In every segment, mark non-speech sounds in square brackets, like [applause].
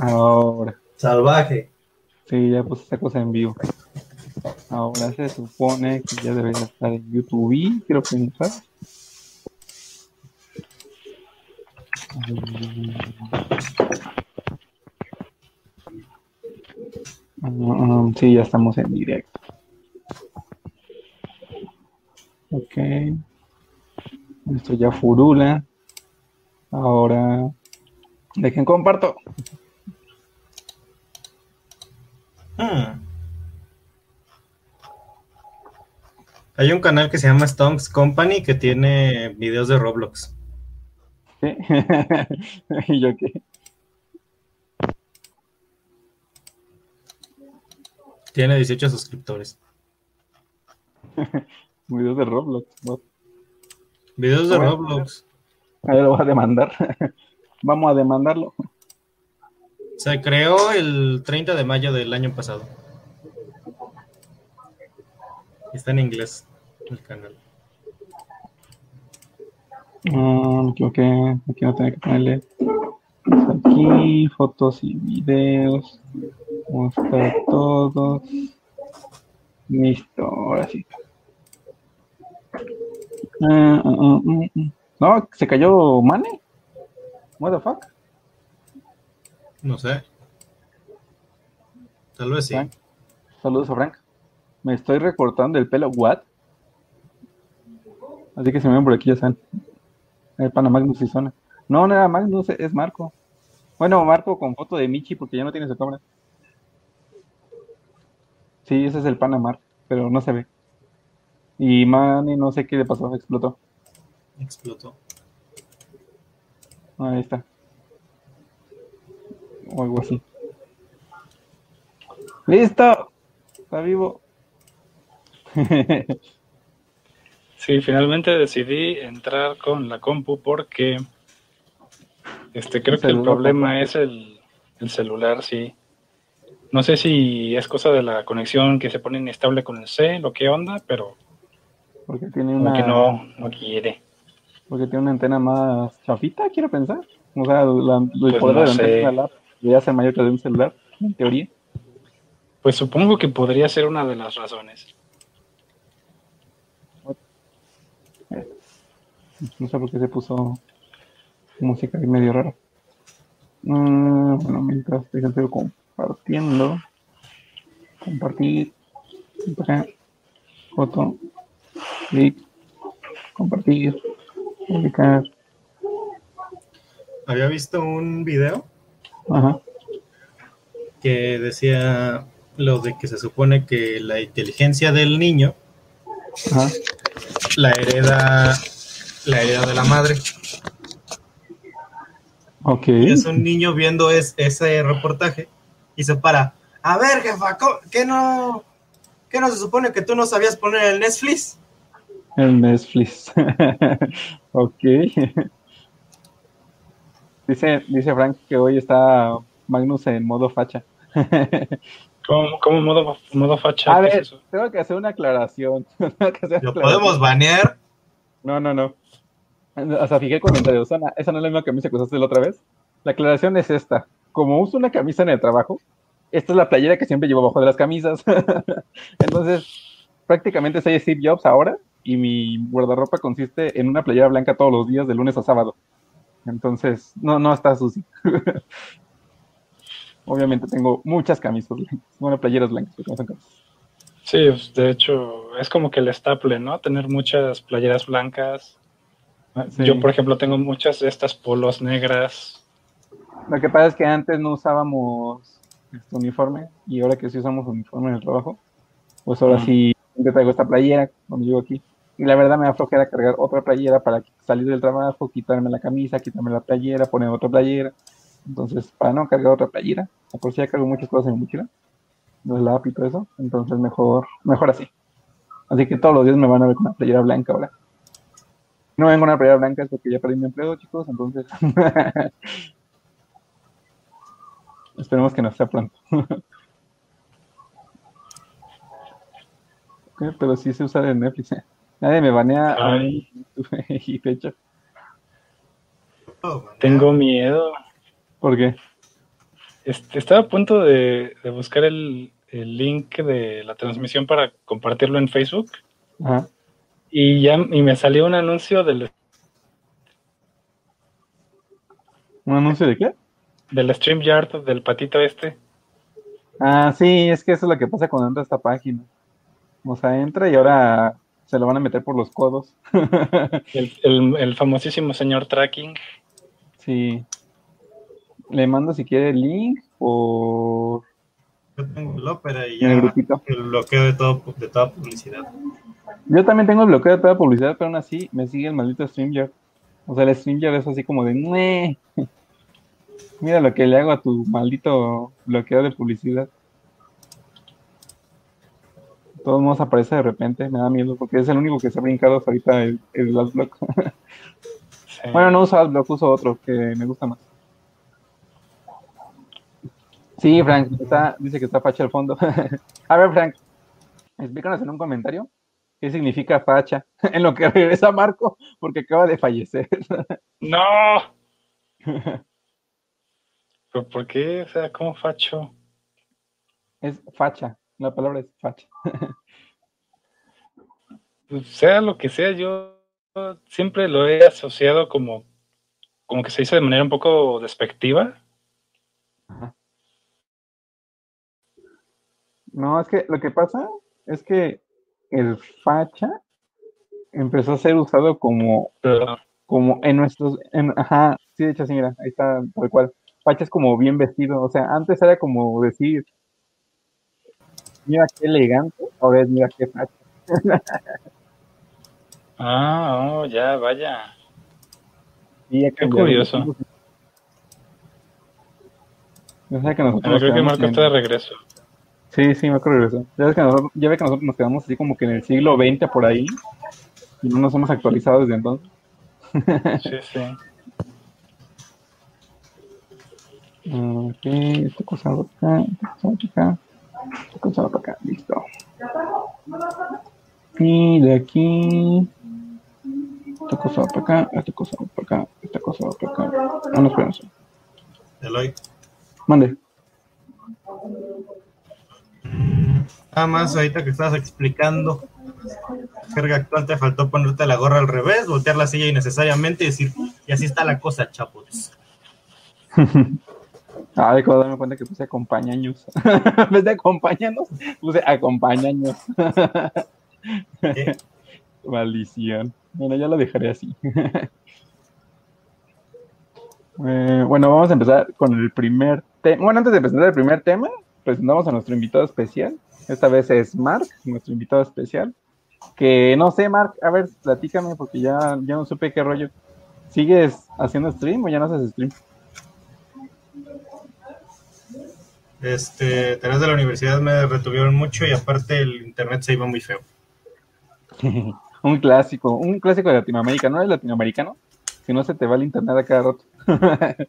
Ahora. Salvaje. Sí, ya puse esa cosa en vivo. Ahora se supone que ya debería estar en YouTube, y quiero pensar. Mm, sí, ya estamos en directo. Ok. Esto ya furula. Ahora, dejen comparto. Hmm. Hay un canal que se llama Stonks Company que tiene videos de Roblox. ¿Sí? [laughs] ¿Y yo qué? Tiene 18 suscriptores. [laughs] videos de Roblox. ¿no? Videos de Bueno. Roblox. Ahí lo voy a demandar. [laughs] Vamos a demandarlo. Se creó el 30 de mayo del año pasado. Está en inglés el canal. Ah, me equivoqué. Aquí no tenía que ponerle. Aquí, fotos y videos. Mostrar todos. Listo, ahora sí. Ah, mm, mm. No, se cayó Mane. What the fuck? No sé. Tal vez sí. Frank. Saludos a Frank. Me estoy recortando el pelo. ¿What? Así que si me ven por aquí ya saben. El pana Magnus y zona. No, era Magnus, es Marco. Bueno, Marco con foto de Michi porque ya no tiene su cámara. Sí, ese es el pana Marco, pero no se ve. Y Manny no sé qué le pasó, explotó. Explotó. Ahí está. O algo así. ¡Listo! Está vivo. [laughs] Sí, finalmente decidí entrar con la compu porque este creo El que el problema es el, el celular, sí. No sé si es cosa de la conexión que se pone inestable con el C, lo que onda, pero Porque tiene una. que no, no quiere. Porque tiene una antena más chafita, quiero pensar. O sea, la, el Pues poder no de la sé. antena debería ser mayor que de un celular, en teoría. Pues supongo que podría ser una de las razones. No sé por qué se puso música ahí medio rara. Mm, bueno, mientras déjenme compartiendo. Compartir. Acá. Foto. Clic. Compartir. Publicar. Había visto un video Ajá. que decía lo de que se supone que la inteligencia del niño Ajá. la hereda la hereda de la madre. Ok. Y es un niño viendo es- ese reportaje y se para. A ver, jefa, ¿cómo- ¿qué no, ¿qué no se supone que tú no sabías poner el Netflix? El Netflix. [laughs] ok. Dice, dice Frank que hoy está Magnus en modo facha. [laughs] ¿Cómo, cómo modo, modo facha? A ¿Qué es ver, eso? tengo que hacer una aclaración. [laughs] Hacer Lo podemos banear. No, no, no. O sea, fijé el comentario. Esa no es la misma camisa que usaste la otra vez. La aclaración es esta. Como uso una camisa en el trabajo, esta es la playera que siempre llevo abajo de las camisas. [laughs] Entonces, prácticamente soy Steve Jobs ahora y mi guardarropa consiste en una playera blanca todos los días, de lunes a sábado. Entonces, no, no está sucio. [laughs] Obviamente tengo muchas camisas blancas. Bueno, playeras blancas, porque no son camisas. Sí, pues, de hecho, es como que el estable, ¿no? Tener muchas playeras blancas. Sí. Yo, por ejemplo, tengo muchas de estas polos negras. Lo que pasa es que antes no usábamos este uniforme y ahora que sí usamos uniforme en el trabajo, pues ahora sí siempre traigo esta playera cuando llego aquí. Y la verdad me da flojera cargar otra playera para salir del trabajo, quitarme la camisa, quitarme la playera, poner otra playera. Entonces, para no cargar otra playera, por si ya cargo muchas cosas en mi mochila, los lápiz y todo eso, entonces mejor, mejor así. Así que todos los días me van a ver con una playera blanca ahora. No vengo una playera blanca es porque ya perdí mi empleo, chicos, entonces [laughs] Esperemos que no sea pronto. [laughs] Ok, Pero sí se usa en Netflix. ¿eh? Nadie me banea a mí [laughs] y fecha. Oh. Tengo miedo. ¿Por qué? Este, estaba a punto de, de buscar el, el link de la transmisión para compartirlo en Facebook Ajá. y ya y me salió un anuncio del, ¿Un anuncio de qué? del StreamYard del patito este. Ah, sí, es que eso es lo que pasa cuando entra a esta página. O sea, entra y ahora se lo van a meter por los codos. [laughs] El, el- el famosísimo señor tracking. sí. Le mando si quiere el link o Yo tengo el Opera y en el ya grupito. el bloqueo de, todo, de toda publicidad. Yo también tengo el bloqueo de toda publicidad, pero aún así me sigue el maldito StreamYard. O sea, el StreamYard es así como de "Mue". [laughs] Mira lo que le hago a tu maldito bloqueo de publicidad. Todos modos aparece de repente, me da miedo porque es el único que se ha brincado hasta ahorita el, el. Sí. [laughs] Bueno, no uso Adblock, uso otro que me gusta más. Sí, Frank, está, dice que está facha al fondo. [laughs] A ver, Frank, explícanos en un comentario qué significa facha [laughs] en lo que regresa Marco, porque acaba de fallecer. ¡No! ¿Pero por qué? O sea, ¿cómo facho? Es facha, la palabra es facha. Pues, sea lo que sea, yo siempre lo he asociado como, como que se dice de manera un poco despectiva. No, es que lo que pasa es que el facha empezó a ser usado como Pero, como en nuestros, en, ajá, sí, de hecho, sí, mira, ahí está tal cual. Facha es como bien vestido, o sea, antes era como decir, mira qué elegante, ahora es mira qué facha. [laughs] ah, oh, ya, vaya. Ha Qué curioso. O sea que nosotros nos creo que Marco en- está de regreso. Sí, sí, Marco regresó. Ya ves que nosotros, ya ve que nosotros nos quedamos así como que en el siglo XX por ahí y no nos hemos actualizado desde entonces. [laughs] Sí, sí. Ok, esta cosa acá, esta cosa acá, para acá, listo. Y de aquí, esta cosa va para acá, esta cosa va para acá, esta cosa va para acá. Ah, no, sé. Eloy. Mande. Nada más ahorita que estabas explicando jerga actual te faltó ponerte la gorra al revés, voltear la silla innecesariamente y decir, y así está la cosa, chapos. [laughs] Ah, de darme cuenta que puse acompañaños. [laughs] en vez de acompañanos, puse acompañaños. [laughs] Maldición. Bueno, ya lo dejaré así. [laughs] Eh, bueno, vamos a empezar con el primer tema. Bueno, antes de presentar el primer tema, presentamos a nuestro invitado especial. Esta vez es Mark, nuestro invitado especial. Que no sé, Mark, a ver, platícame porque ya, ya no supe qué rollo. ¿Sigues haciendo stream o ya no haces stream? Este, tareas de la universidad me retuvieron mucho y aparte el internet se iba muy feo. [laughs] un clásico, un clásico de Latinoamérica. ¿No eres latinoamericano? Si no se te va el internet a cada rato. [laughs]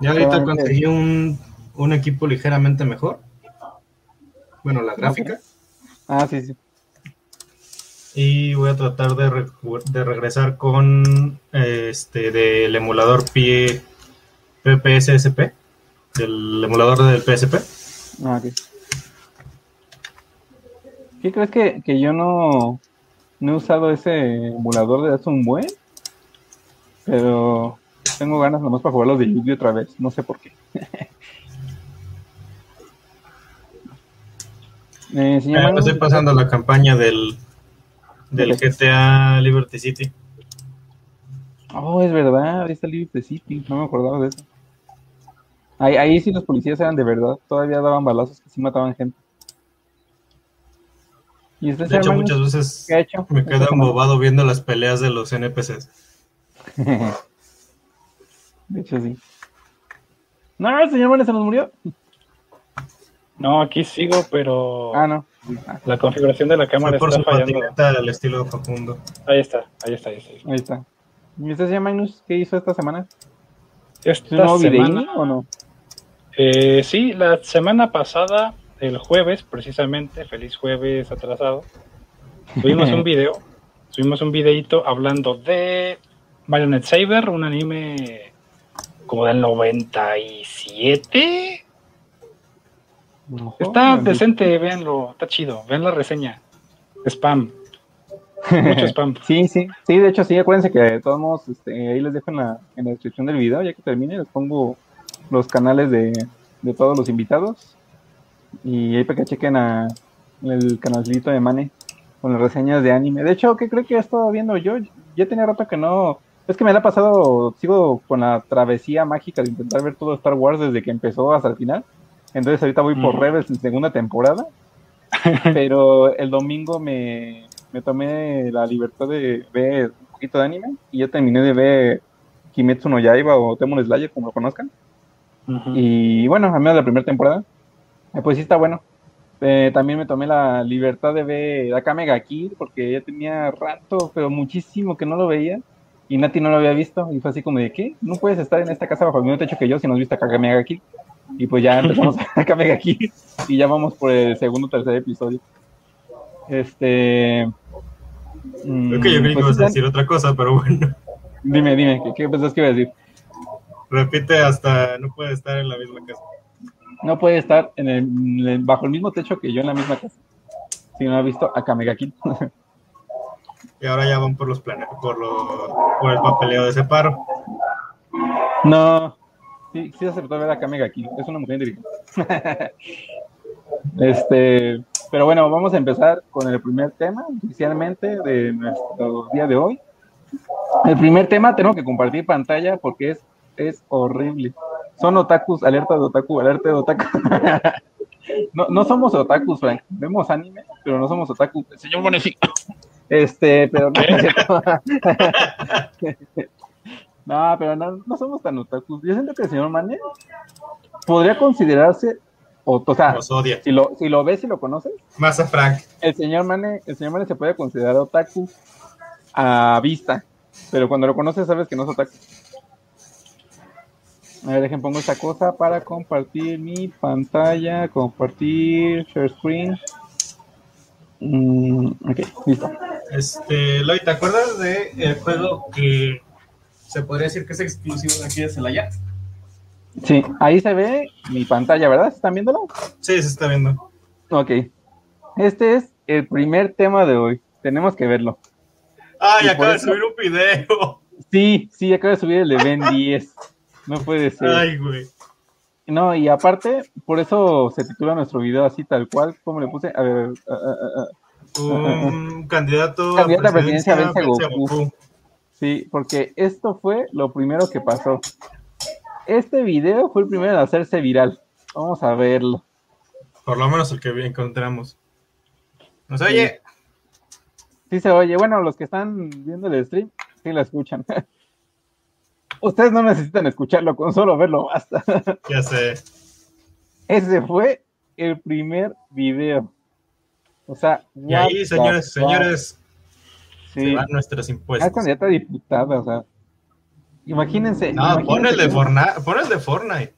Ya ahorita Solamente- conseguí un, un equipo ligeramente mejor. Bueno, la gráfica. ah, sí, sí. Y voy a tratar de, re- de regresar con este del emulador PE PPSSP, del emulador del PSP. Ah, ok. ¿Qué crees que, que yo no, no he usado ese emulador de hace un buen? Pero tengo ganas nomás para jugar los de Yugi otra vez. No sé por qué. eh, señor Eh, estoy pasando la campaña del, del. GTA Liberty City. Oh, es verdad, ahí está Liberty City, no me acordaba de eso. Ahí, ahí sí los policías eran de verdad, todavía daban balazos que sí mataban gente. ¿Y usted, De hecho, muchas veces qué ha hecho? me quedo embobado viendo las peleas de los NPCs. [laughs] De hecho, sí. No, el señor Magnus se nos murió. No, aquí sigo, pero Ah, no. La configuración de la cámara por está su fallando. al estilo Facundo. Ahí está, ahí está, ahí está. ahí está. ¿Y usted, señor Magnus, qué hizo esta semana? ¿Es Esta un nuevo semana, o no? Eh, sí, la semana pasada, el jueves, precisamente, feliz jueves atrasado, subimos un [laughs] video, subimos un videito hablando de Marionette Saber, un anime como del 97, No, Está decente, véanlo, está chido, vean la reseña. Spam, mucho [laughs] spam. Sí, sí, sí, de hecho sí, acuérdense que de todos modos, este, ahí les dejo en la, en la descripción del video, ya que termine, les pongo los canales de, de todos los invitados y ahí para que chequen a el canalcito de Mane con las reseñas de anime. De hecho, ¿qué creo que he estado viendo yo? Ya tenía rato que no, es que me la ha pasado, sigo con la travesía mágica de intentar ver todo Star Wars desde que empezó hasta el final. Entonces ahorita voy por Ujú. Rebels en segunda temporada. [laughs] Pero el domingo me, me tomé la libertad de ver un poquito de anime y ya terminé de ver Kimetsu no Yaiba o Demon Slayer, como lo conozcan. Y bueno, al menos la primera temporada. Eh, pues sí está bueno. Eh, también me tomé la libertad de ver Akame ga Kill porque ya tenía rato, pero muchísimo que no lo veía. Y Nati no lo había visto. Y fue así como de, ¿qué? No puedes estar en esta casa bajo el mismo techo que yo si no has visto Akame ga Kill. Y pues ya empezamos [laughs] a Akame ga Kill. Y ya vamos por el segundo o tercer episodio. Este... mm, Creo que yo creí que pues, ibas a decir otra cosa, pero bueno. Dime, dime, ¿qué, qué pensás que iba a decir? Repite hasta no puede estar en la misma casa. No puede estar en el, bajo el mismo techo que yo en la misma casa. Si no ha visto Akame ga Kill. [laughs] Y ahora ya van por los planes, por, lo, por el papeleo de separo. No, sí, sí aceptó ver a Kamega aquí. Es una mujer inteligente. [laughs] este, pero bueno, vamos a empezar con el primer tema oficialmente de nuestro día de hoy. El primer tema tengo que compartir pantalla porque es, es horrible. Son otakus, alerta de otaku, alerta de otaku. [laughs] no, no somos otakus, Frank. Vemos anime, pero no somos otaku. El señor Bonefi. Este, pero no es cierto. [laughs] No, pero no, no somos tan otakus. Yo siento que el señor Mane podría considerarse, o, o sea, odia. si lo, si lo ves y lo conoces, Más a Frank. el señor Mane, el señor Mane se puede considerar otaku a vista, pero cuando lo conoces sabes que no es otaku. A ver, dejen pongo esta cosa para compartir mi pantalla, compartir share screen. Mm, ok, listo. Este, Lloyd, ¿te acuerdas de el juego que se podría decir que es exclusivo de aquí de Celaya? Sí, ahí se ve mi pantalla, ¿verdad? ¿Están viéndolo? Sí, se está viendo. Ok. Este es el primer tema de hoy. Tenemos que verlo. ¡Ay, Y acaba de eso- subir un video! Sí, sí, acaba de subir el de Ben 10. [laughs] No puede ser. ¡Ay, güey! No, y aparte, por eso se titula nuestro video así tal cual, como le puse. A ver. Un candidato Candidato a presidencia vence Goku. sí, porque esto fue lo primero que pasó. Este video fue el primero en hacerse viral. Vamos a verlo. Por lo menos el que encontramos. ¿Nos oye? Sí se oye. Bueno, los que están viendo el stream, sí lo escuchan. [laughs] Ustedes no necesitan escucharlo, con solo verlo basta. [laughs] Ya sé. Ese fue el primer video. O sea, Y ahí, señores, señores, Sí. se van nuestros Ah, es impuestos. candidata diputada, o sea. Imagínense. No, pon imagínense el de Fortnite. Pon el de Fortnite.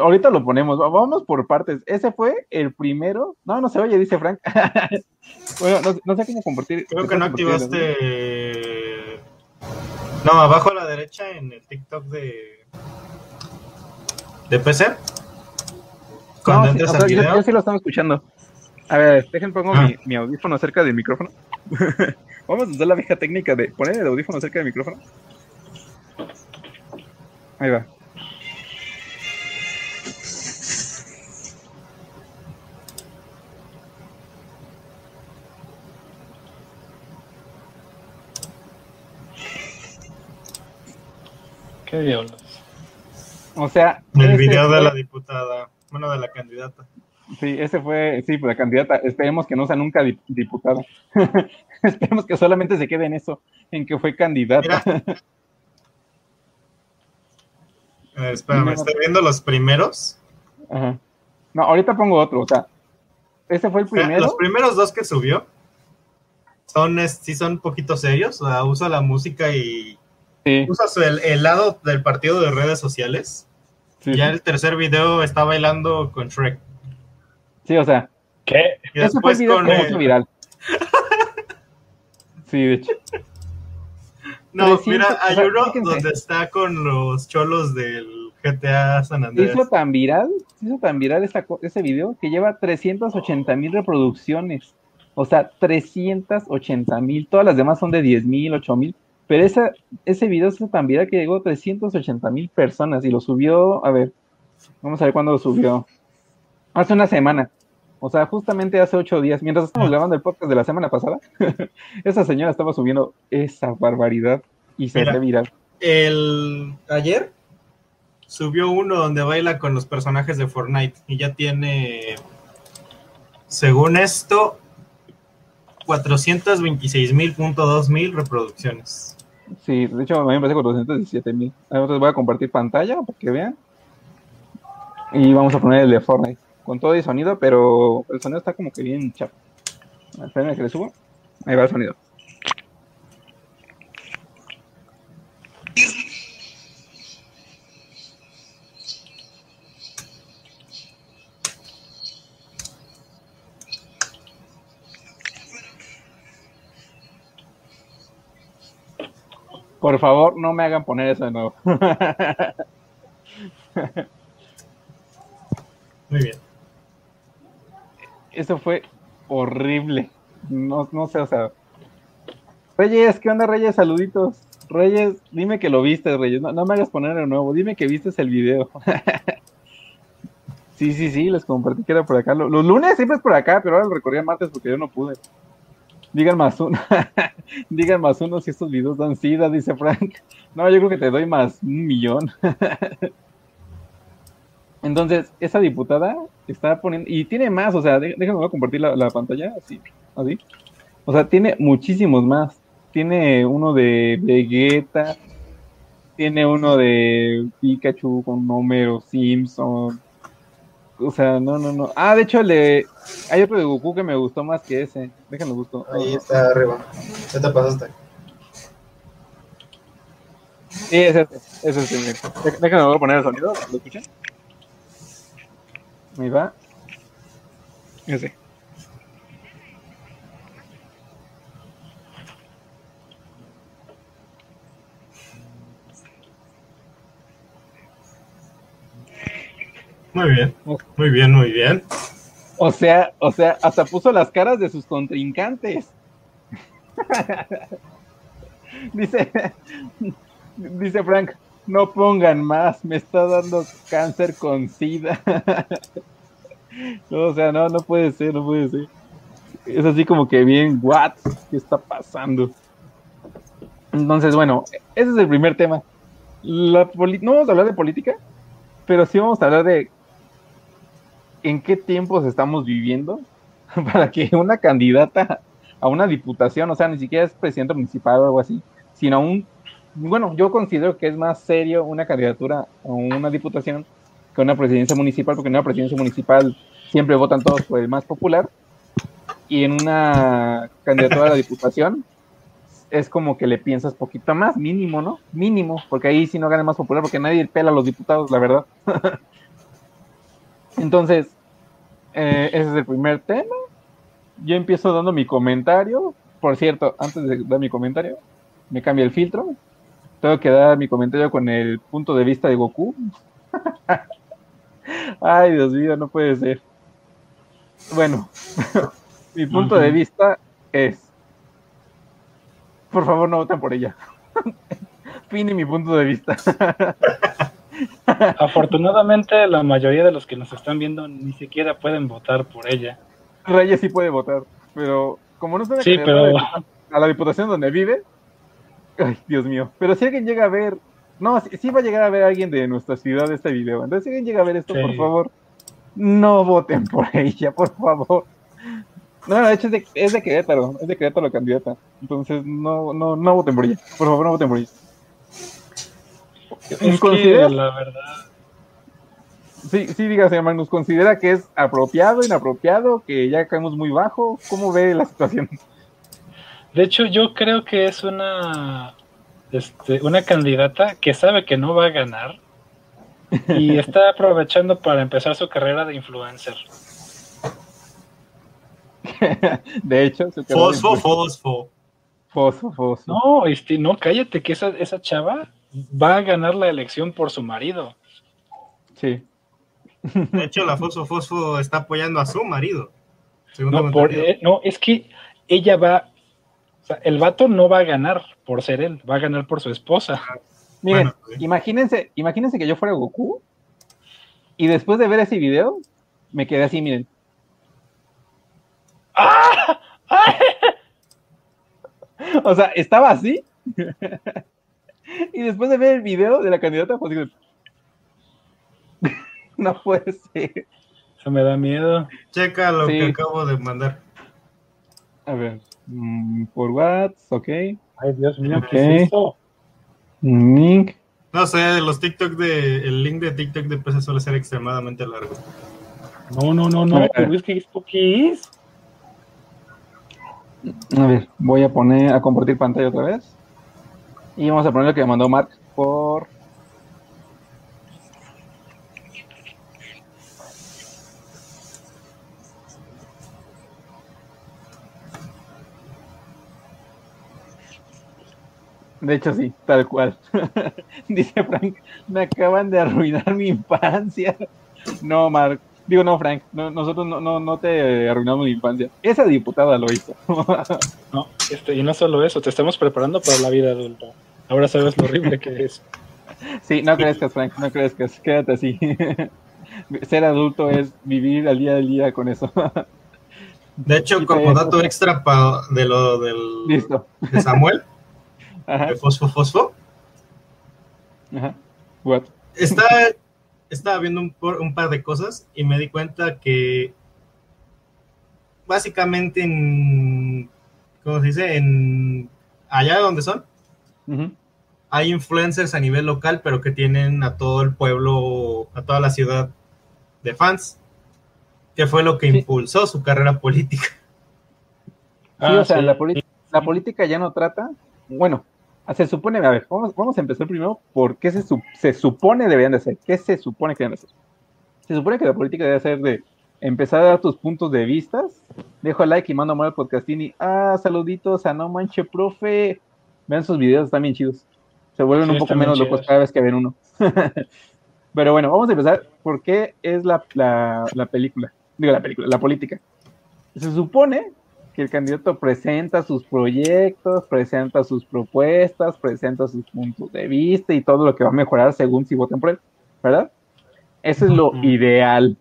Ahorita lo ponemos, va- vamos por partes. Ese fue el primero. No, no se oye, dice Frank. [laughs] bueno, no, no sé cómo compartir. Creo que no activaste. No, abajo a la derecha en el TikTok de. de PC. No, sí, al yo, video. yo sí lo estamos escuchando. A ver, dejen pongo Ah. mi, mi audífono cerca del micrófono. [laughs] Vamos a usar la vieja técnica de poner el audífono cerca del micrófono. Ahí va. ¿Qué diablos? O sea, El video de la diputada. Bueno, de la candidata. Sí, ese fue, sí, pues la candidata. Esperemos que no sea nunca dip- diputada. [laughs] Esperemos que solamente se quede en eso, en que fue candidata. Ver, [laughs] espérame, estoy viendo los primeros. Ajá. No, ahorita pongo otro, o sea, ese fue el primero. Los primeros dos que subió son, es- sí son un poquito serios. O sea, usa la música y Sí, usa su- el, el lado del partido de redes sociales. sí, Ya sí. el tercer video está bailando con Shrek. Sí, o sea, ¿Qué? Y ese fue el después con. viral. [laughs] Sí, de hecho. no, 300, mira, hay o sea, uno donde está con los cholos del GTA San Andrés. hizo tan viral se hizo tan viral ese video que lleva 380 mil reproducciones. O sea, 380 mil. Todas las demás son de 10 mil, 8 mil. Pero esa, ese video hizo tan viral que llegó a 380 mil personas y lo subió, a ver, vamos a ver cuándo lo subió. Hace una semana. O sea, justamente hace ocho días, mientras estamos grabando el podcast de la semana pasada, [laughs] esa señora estaba subiendo esa barbaridad y se Mira. fue viral. El ayer subió uno donde baila con los personajes de Fortnite y ya tiene, según esto, 426.2 mil reproducciones. Sí, de hecho, a mí me parece 417 mil. Ahora voy a compartir pantalla para que vean. Y vamos a poner el de Fortnite. Con todo y sonido, pero el sonido está como que bien chapo. Espérenme que le subo. Ahí va el sonido. Por favor, no me hagan poner eso de nuevo. Muy bien. Eso fue horrible. No, no sé, o sea. Reyes, ¿qué onda, Reyes? Saluditos. Reyes, dime que lo viste, Reyes. No, no me hagas poner de nuevo. Dime que viste el video. [laughs] sí, sí, sí, les compartí que era por acá. Lo- Los lunes siempre es por acá, pero ahora lo recorrí el martes porque yo no pude. Digan más uno. [laughs] Digan más uno si estos videos dan sida, dice Frank. No, yo creo que te doy más un millón. [laughs] Entonces, esa diputada está poniendo, y tiene más, o sea, dé- déjame voy a compartir la, la pantalla, así, así. O sea, tiene muchísimos más. Tiene uno de Vegeta, tiene uno de Pikachu con Homero Simpson. O sea, no, no, no. Ah, de hecho, el de, hay otro de Goku que me gustó más que ese. Déjame busco. Ahí está arriba. Ya te pasaste. Sí, es ese, es ese. Déjame poner el sonido, ¿lo escuchan? Ahí va. Ese. Muy bien. Muy bien, muy bien. O sea, o sea, hasta puso las caras de sus contrincantes. [laughs] dice, [laughs] dice Frank, no pongan más, me está dando cáncer con sida. [laughs] No, o sea, no, no puede ser, no puede ser. Es así como que bien, what, ¿qué está pasando? Entonces, bueno, ese es el primer tema. La no vamos a hablar de política, pero sí vamos a hablar de en qué tiempos estamos viviendo [laughs] para que una candidata a una diputación, o sea, ni siquiera es presidente municipal o algo así, sino un, bueno, yo considero que es más serio una candidatura a una diputación que una presidencia municipal, porque en una presidencia municipal siempre votan todos por el más popular, y en una candidatura a la diputación es como que le piensas poquito más, mínimo, ¿no? Mínimo, porque ahí sí no gana el más popular, porque nadie pela a los diputados, la verdad. [laughs] Entonces, eh, ese es el primer tema. Yo empiezo dando mi comentario. Por cierto, antes de dar mi comentario, me cambia el filtro. Tengo que dar mi comentario con el punto de vista de Goku. [laughs] Ay, Dios mío, no puede ser. Bueno, [laughs] mi punto de vista es, por favor, no voten por ella. [laughs] Fin y mi punto de vista. Afortunadamente, la mayoría de los que nos están viendo ni siquiera pueden votar por ella. Reyes sí puede votar, pero como no está Sí, pero a la diputación donde vive, ay, Dios mío. Pero si alguien llega a ver, no, sí, sí va a llegar a ver alguien de nuestra ciudad este video. Entonces, si alguien llega a ver esto, Sí. por favor, no voten por [laughs] ella, por favor. No, de hecho es de, es de Querétaro, es de Querétaro la candidata. Entonces, no, no, no voten por ella. Por favor, no voten por ella. Es que, ¿Consideras? la verdad, Sí, sí, diga, señor Magnus, ¿considera que es apropiado, inapropiado, que ya caemos muy bajo? ¿Cómo ve la situación? de hecho, yo creo que es una, este, una candidata que sabe que no va a ganar y [laughs] está aprovechando para empezar su carrera de influencer. De hecho, Fosfo, fosfo. Fosfo, fosfo. No, este, no, cállate, que esa, esa chava va a ganar la elección por su marido. Sí. De hecho, la Fosfo Fosfo está apoyando a su marido. No, por, eh, no, es que ella va. O sea, el vato no va a ganar por ser él, va a ganar por su esposa. Miren, imagínense, imagínense que yo fuera Goku y después de ver ese video me quedé así, miren. ¡Ah! [laughs] o sea, estaba así. [laughs] y después de ver el video de la candidata, pues digo, [laughs] no puede ser. Eso me da miedo. Checa lo que acabo de mandar. A ver, mm, por WhatsApp, ok. Ay, Dios mío, ¿qué es esto? Link. No sé, los TikTok de. El link de TikTok de PC suele ser extremadamente largo. No, no, no, no. ¿Qué es? A ver, voy a poner a compartir pantalla otra vez. Y vamos a poner lo que mandó Mark por De hecho, sí, tal cual. [laughs] Dice Frank, me acaban de arruinar mi infancia. No, Mark. Digo, no, Frank, nosotros no, no, no te arruinamos mi infancia. Esa diputada lo hizo. [laughs] no, este, y no solo eso, te estamos preparando para la vida adulta. Ahora sabes lo horrible que es. [laughs] Sí, no crezcas, Frank, no crezcas, quédate así. [laughs] Ser adulto es vivir al día al día con eso. De hecho, como dato extra de lo del Listo. de Samuel, de Fosfo Fosfo. Ajá. Está, estaba viendo un, par de cosas y me di cuenta que básicamente en, ¿cómo se dice? En allá donde son, hay influencers a nivel local, pero que tienen a todo el pueblo, a toda la ciudad de fans, que fue lo que impulsó su carrera política. Sí, o ah, sea, La, la política ya no trata, bueno, se supone, a ver, vamos, vamos a empezar primero por qué se, se supone deberían de ser. ¿Qué se supone que deben de ser? Se supone que la política debe ser de empezar a dar tus puntos de vistas. Dejo el like y mando amor al podcastini. Ah, saluditos a No Manche Profe. Vean sus videos, están bien chidos. Se vuelven un poco menos locos cada vez que ven uno. [laughs] Pero bueno, vamos a empezar. ¿Por qué es la, la, la película? Digo, la película, la política. Se supone que el candidato presenta sus proyectos, presenta sus propuestas, presenta sus puntos de vista y todo lo que va a mejorar según si voten por él, ¿verdad? Eso es lo ideal.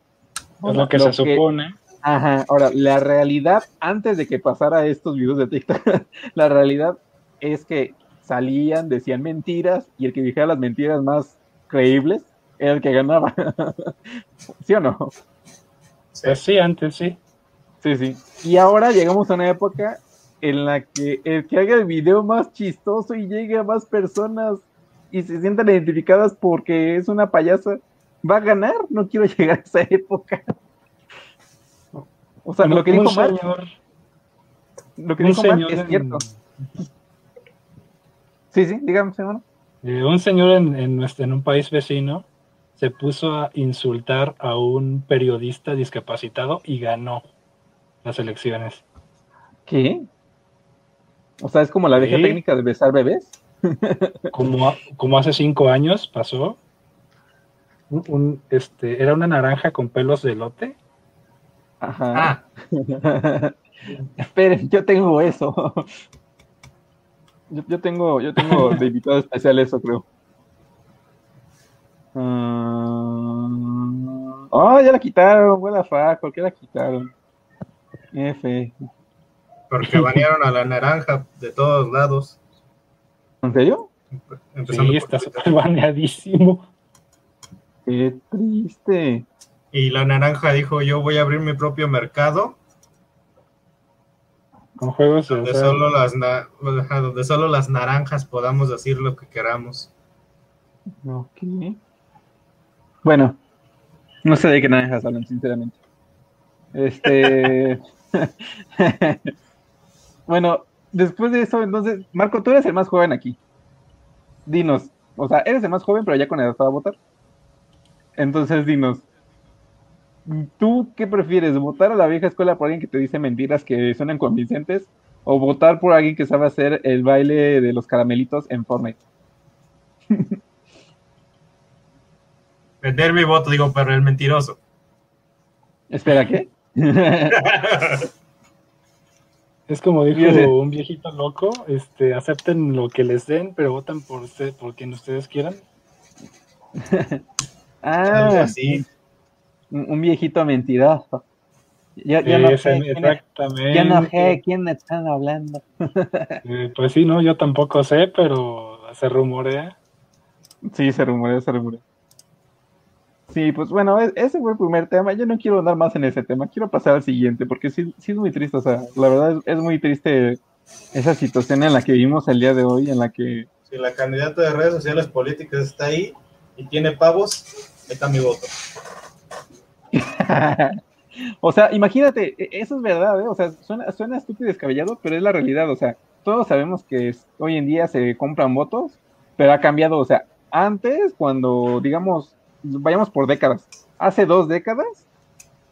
Es lo que se supone. Ajá, ahora, la realidad, antes de que pasara estos videos de TikTok, [laughs] la realidad es que salían, decían mentiras y el que dijera las mentiras más creíbles era el que ganaba. [laughs] ¿Sí o no? Pues sí, antes sí. Sí, sí. Y ahora llegamos a una época en la que el que haga el video más chistoso y llegue a más personas y se sientan identificadas porque es una payasa, va a ganar. No quiero [laughs] llegar a esa época. O sea, lo que dijo Mark, lo que dijo Mark es cierto. Sí, sí, dígame, hermano. Eh, un señor en, en, en un país vecino se puso a insultar a un periodista discapacitado y ganó las elecciones. ¿Qué? O sea, es como la vieja técnica de besar bebés. [laughs] como, como hace cinco años pasó. Un, este, era una naranja con pelos de lote. Ajá. Ah. [laughs] Esperen, yo tengo eso. Yo, tengo, yo tengo de invitado especial eso, creo. oh, ya la quitaron, buena fa, ¿por qué la quitaron? F. Porque banearon a la naranja de todos lados. ¿En serio? sí, está súper baneadísimo. Qué triste. Y la naranja dijo, yo voy a abrir mi propio mercado. Con juegos donde, solo las donde solo las naranjas podamos decir lo que queramos. Ok. Bueno, no sé de qué naranjas hablan, sinceramente. Este... [laughs] [laughs] bueno, después de eso, entonces, Marco, tú eres el más joven aquí. Dinos, o sea, eres el más joven, pero ya con edad para votar. Entonces, dinos, ¿tú qué prefieres? ¿Votar a la vieja escuela por alguien que te dice mentiras que suenan convincentes? ¿O votar por alguien que sabe hacer el baile de los caramelitos en Fortnite? Vender mi voto, digo, pero el mentiroso. Espera, ¿qué? Es como dijo un viejito loco, este, acepten lo que les den, pero votan por usted, por quien ustedes quieran. [laughs] ah, sí. Un, viejito mentiroso. Ya, no sé, exactamente. Ya no sé quién me están hablando. [laughs] Eh, pues sí, no, yo tampoco sé, pero se rumorea. Sí, se rumorea, se rumorea. Sí, pues bueno, e-, ese fue el primer tema. Yo no quiero andar más en ese tema, quiero pasar al siguiente, porque sí, sí es muy triste. O sea, la verdad es, muy triste esa situación en la que vivimos el día de hoy, en la que. Si la candidata de redes sociales políticas está ahí y tiene pavos, está mi voto. [laughs] o sea, imagínate, e-, eso es verdad, ¿eh? O sea, suena, suena estúpido y descabellado, pero es la realidad. O sea, todos sabemos que hoy en día se compran votos, pero ha cambiado. O sea, antes, cuando, digamos, vayamos por décadas. Hace dos décadas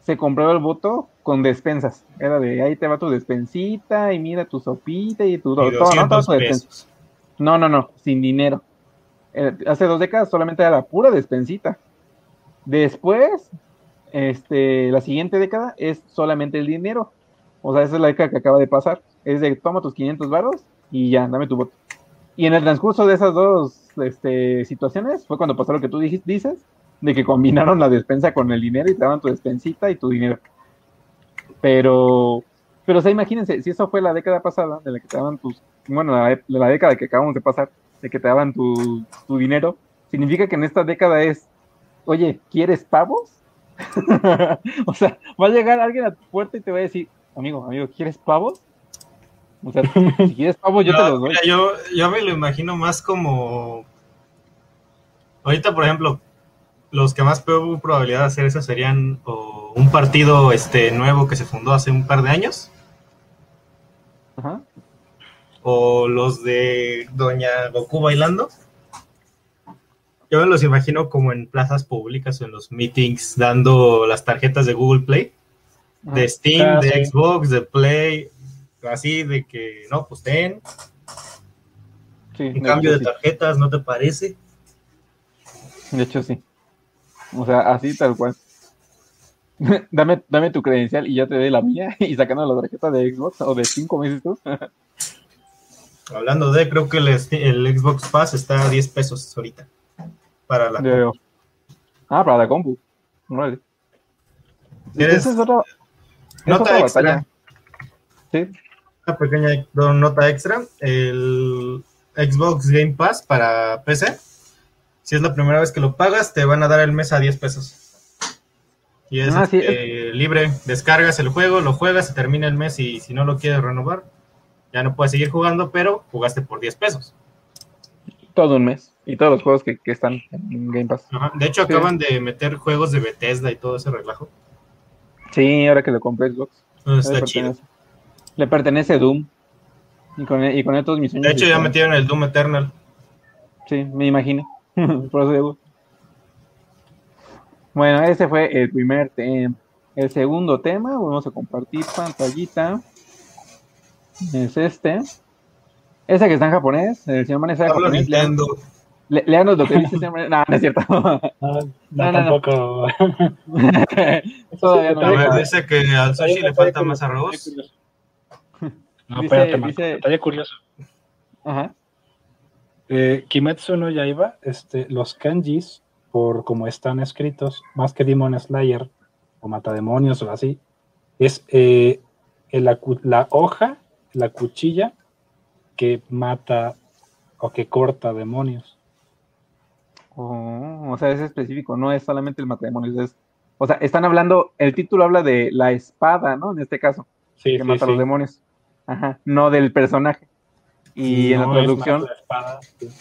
se compraba el voto con despensas. Era de ahí te va tu despensita y mira tu sopita y tu todo, ¿no? No, no, no, sin dinero. Eh, hace dos décadas solamente era la pura despensita. Después, este, la siguiente década es solamente el dinero. O sea, esa es la década que acaba de pasar. Es de toma tus 500 varos y ya, dame tu voto. Y en el transcurso de esas dos este, situaciones fue cuando pasó lo que tú dices, de que combinaron la despensa con el dinero y te daban tu despensita y tu dinero. Pero, pero o sea, imagínense, si eso fue la década pasada, de la que te daban tus, bueno, la, la década que acabamos de pasar, de que te daban tu, tu dinero, significa que en esta década es, oye, ¿quieres pavos? [laughs] o sea, va a llegar alguien a tu puerta y te va a decir, amigo, amigo, ¿quieres pavos? O sea, si quieres pavos, yo te los doy. yo, yo me lo imagino más como. Ahorita, por ejemplo, los que más probabilidad de hacer eso serían un partido este nuevo que se fundó hace un par de años. O los de Doña Goku bailando. Yo me los imagino como en plazas públicas o en los meetings dando las tarjetas de Google Play, de Steam, de Xbox, de Play, así de que no, pues ten. un cambio de tarjetas, ¿no te parece? De hecho, sí. O sea, así tal cual. [laughs] dame, dame tu credencial y ya te doy la mía [laughs] y sacando la tarjeta de Xbox o de 5 meses tú. [laughs] Hablando de, creo que el, el, Xbox Pass está a 10 pesos ahorita. Para la compu. Ah, para la compu. Vale. Esa es otra, nota extra. Sí. Una pequeña nota extra. El Xbox Game Pass para PC si es la primera vez que lo pagas, te van a dar el mes a 10 pesos. Y es, ah, este, libre, descargas el juego, lo juegas, se termina el mes y si no lo quieres renovar, ya no puedes seguir jugando, pero jugaste por 10 pesos. Todo un mes. Y todos los juegos que, están en Game Pass. De hecho, acaban de meter juegos de Bethesda y todo ese relajo. Sí, ahora que lo compré Xbox. está chido. Le pertenece Doom. Y con, y con estos mis De hecho, ya metieron el Doom Eternal. Sí, me imagino. [laughs] Por eso Bueno, ese fue el primer tema. El segundo tema, vamos a compartir pantallita. Es este. Ese que está en japonés, el señor Manes japonés. Le, leanos lo que dice el señor No, no es cierto. [laughs] No, no, tampoco. [laughs] no. dice que al sushi le falta más arroz. No, espérate, dice, curioso. Ajá. Eh, Kimetsu no Yaiba, este, los kanjis, por como están escritos, más que Demon Slayer o Matademonios o así, es eh, la, hoja, la cuchilla que mata o que corta demonios. Oh, o sea, es específico, no es solamente el matademonios, es, o sea, están hablando, el título habla de la espada, ¿no? En este caso, que mata a los demonios. Ajá, no del personaje. Y en la traducción.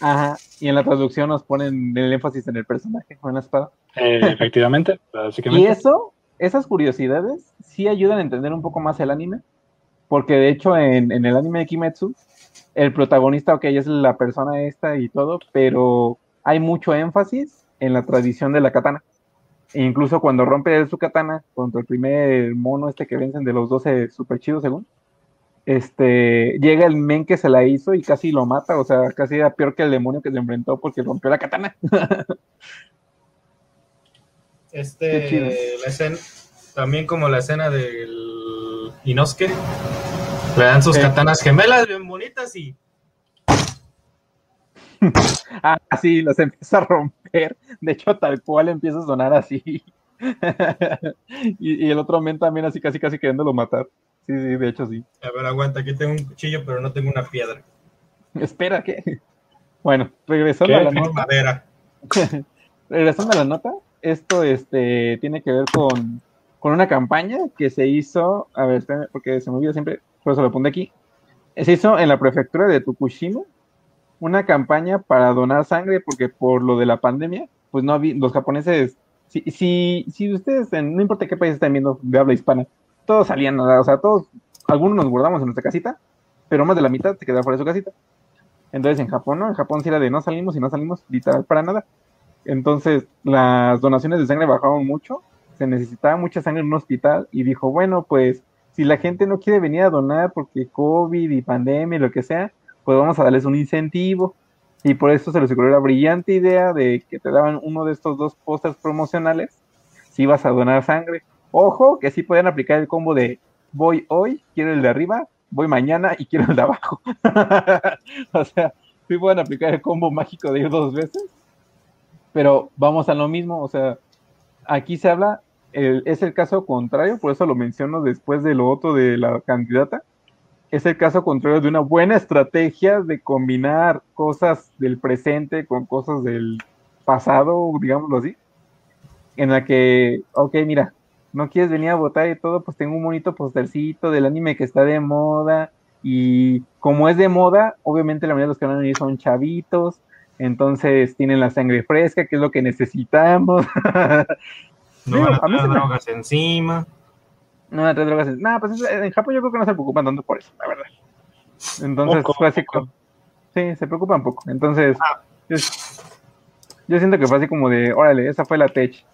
Ajá, y en la traducción nos ponen el énfasis en el personaje en la espada. Eh, [laughs] efectivamente, básicamente. Y eso, esas curiosidades sí ayudan a entender un poco más el anime. Porque de hecho, en, el anime de Kimetsu, el protagonista, ok, es la persona esta y todo, pero hay mucho énfasis en la tradición de la katana. E incluso cuando rompe su katana contra el primer mono este que vencen de los 12 super chidos, según este, llega el men que se la hizo y casi lo mata, o sea, casi era peor que el demonio que se enfrentó porque rompió la katana. [laughs] Este, la escena, también como la escena del Inosuke, le dan sus katanas gemelas bien bonitas y [laughs] ah, sí, los empieza a romper. De hecho, tal cual empieza a sonar así. [laughs] y, el otro men también así casi casi queriéndolo matar. Sí, sí, de hecho sí. A ver, aguanta, aquí tengo un cuchillo, pero no tengo una piedra. [laughs] Espera, ¿qué? Bueno, regresando a la nota. [laughs] regresando a la nota, esto este, tiene que ver con, con una campaña que se hizo, a ver, espérame, porque se me olvida siempre, por eso lo puse aquí. Se hizo en la prefectura de Tukushima, una campaña para donar sangre, porque por lo de la pandemia, pues no había, los japoneses, si, si, si ustedes, no importa qué país estén viendo de habla hispana, todos salían, o sea, todos, algunos nos guardamos en nuestra casita, pero más de la mitad se quedaba fuera de su casita. Entonces en Japón, ¿no? En Japón sí era de no salimos y no salimos literal para nada. Entonces las donaciones de sangre bajaron mucho, se necesitaba mucha sangre en un hospital y dijo, bueno, pues si la gente no quiere venir a donar porque COVID y pandemia y lo que sea, pues vamos a darles un incentivo. Y por eso se les ocurrió la brillante idea de que te daban uno de estos dos pósters promocionales si vas a donar sangre. Ojo, que sí pueden aplicar el combo de voy hoy, quiero el de arriba, voy mañana y quiero el de abajo. [laughs] o sea, sí pueden aplicar el combo mágico de ir dos veces. Pero vamos a lo mismo, o sea, aquí se habla, es el caso contrario, por eso lo menciono después de lo otro de la candidata es el caso contrario de una buena estrategia de combinar cosas del presente con cosas del pasado, digámoslo así, en la que, ok, mira, no quieres venir a votar y todo, pues tengo un bonito postercito del anime que está de moda y como es de moda, obviamente la mayoría de los que van a venir son chavitos, entonces tienen la sangre fresca, que es lo que necesitamos. no van a tener drogas encima. No, tres drogas. Nada, pues en Japón yo creo que no se preocupan tanto por eso, la verdad. Entonces, fue así como. Sí, se preocupan poco. Entonces, ah. yo, siento que fue así como de, órale, esa fue la tech.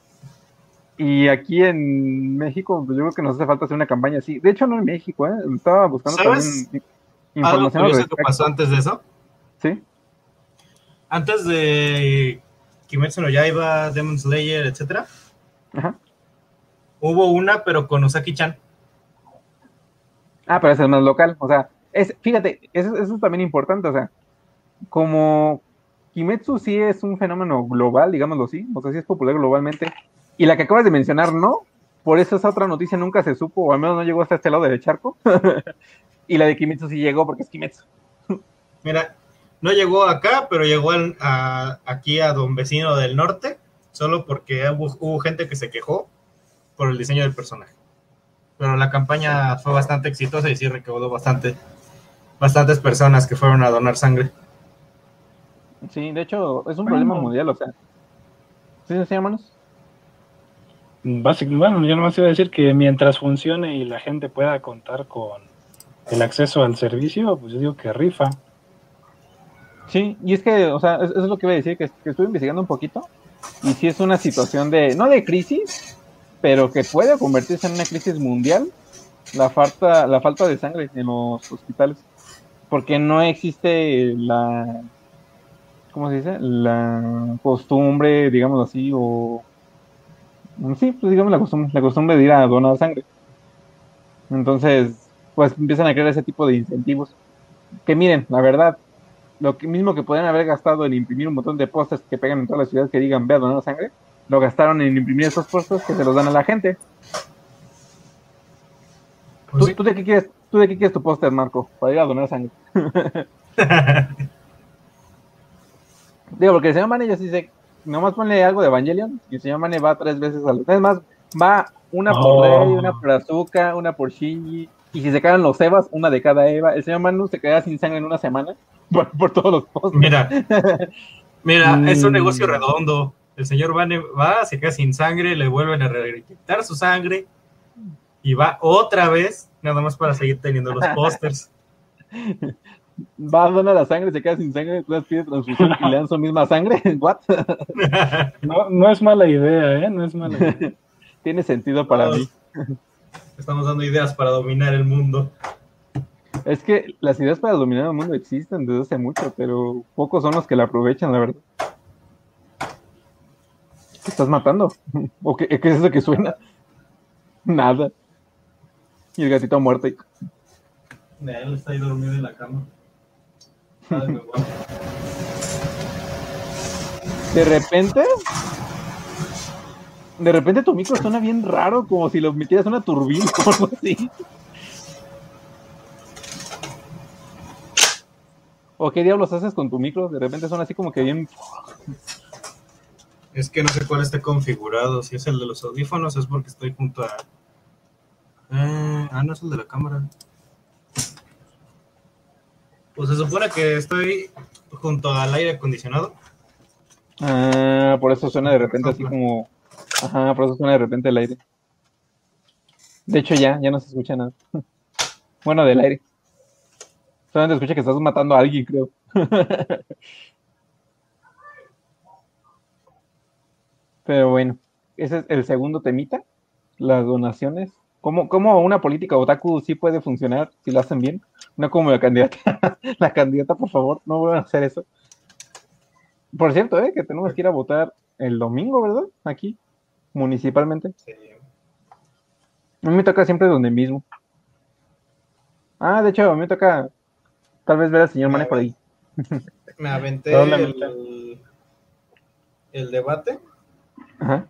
Y aquí en México, pues yo creo que nos hace falta hacer una campaña así. De hecho, no en México, ¿eh? Estaba buscando también información. ¿Algo que pasó antes de eso? Sí. Antes de Kimetsu no Yaiba, Demon Slayer, etcétera. Ajá Hubo una, pero con Osaki-chan. Ah, pero ese es más local. O sea, es, fíjate, eso, es también importante. O sea, como Kimetsu sí es un fenómeno global, digámoslo así. O sea, sí es popular globalmente. Y la que acabas de mencionar, no. Por eso esa otra noticia nunca se supo, o al menos no llegó hasta este lado del charco. [laughs] y la de Kimetsu sí llegó porque es Kimetsu. Mira, no llegó acá, pero llegó aquí a Don Vecino del Norte, solo porque hubo gente que se quejó por el diseño del personaje. Pero la campaña fue bastante exitosa y sí recaudó bastante, bastantes personas que fueron a donar sangre. Sí, de hecho, es un problema mundial, o sea. ¿Sí se Básicamente, bueno, yo nomás iba a decir que mientras funcione y la gente pueda contar con el acceso al servicio, pues yo digo que rifa. Sí, y es que, o sea, eso es lo que iba a decir, que, que estuve investigando un poquito, y si es una situación de, no de crisis, pero que puede convertirse en una crisis mundial la falta, la falta de sangre en los hospitales, porque no existe la, ¿cómo se dice? La costumbre, digamos así, o sí, pues digamos la costumbre, la costumbre de ir a donar sangre. Entonces, pues empiezan a crear ese tipo de incentivos. Que miren, la verdad, lo mismo que pueden haber gastado en imprimir un montón de postes que pegan en todas las ciudades que digan ve a donar sangre, lo gastaron en imprimir esos puestos que se los dan a la gente. Pues ¿Tú, de qué quieres, ¿Tú de qué quieres tu póster, Marco? Para ir a donar sangre. [laughs] Digo, porque el señor ya sí sé, nomás ponle algo de Evangelion y el señor Mane va tres veces al... Es más, va una por oh. Rey, una por Azuka, una por Shinji, y si se quedan los Evas, una de cada Eva. El señor Manu se queda sin sangre en una semana [laughs] por, todos los postes. Mira, [laughs] mira, es un negocio mm. redondo. El señor va, se queda sin sangre, le vuelven a reinyectar su sangre y va otra vez, nada más para seguir teniendo los [laughs] pósters. Va, a donar la sangre, se queda sin sangre, tú pide transfusión y le dan su misma sangre. [laughs] ¿What? [laughs] no, no es mala idea, ¿eh? No es mala idea. [laughs] Tiene sentido para mí. Estamos dando ideas para dominar el mundo. Es que las ideas para dominar el mundo existen desde hace mucho, pero pocos son los que la aprovechan, la verdad. estás matando? ¿O qué, qué es eso que suena? Nada. Y el gatito muerto. Él está ahí dormido en la cama. [laughs] De repente, de repente tu micro suena bien raro, como si lo metieras una turbina o algo así. ¿O qué diablos haces con tu micro? De repente suena así como que bien. Es que no sé cuál está configurado. Si es el de los audífonos, es porque estoy junto a. Eh, ah, no es el de la cámara. Pues se supone que estoy junto al aire acondicionado. Ah, por eso suena de repente así como. Ajá, por eso suena de repente el aire. De hecho, ya, ya no se escucha nada. [laughs] Bueno, del aire. Solamente escucha que estás matando a alguien, creo. [laughs] Pero bueno, ese es el segundo temita, las donaciones. ¿Cómo, cómo una política otaku sí puede funcionar si lo hacen bien? No como la candidata. [laughs] la candidata, por favor, no vuelvan a hacer eso. Por cierto, ¿eh? que tenemos que ir a votar el domingo, ¿verdad? Aquí, municipalmente. Sí. A mí me toca siempre donde mismo. Ah, de hecho, a mí me toca tal vez ver al señor Mane por ahí. Me aventé [laughs] el, el, debate. Ajá.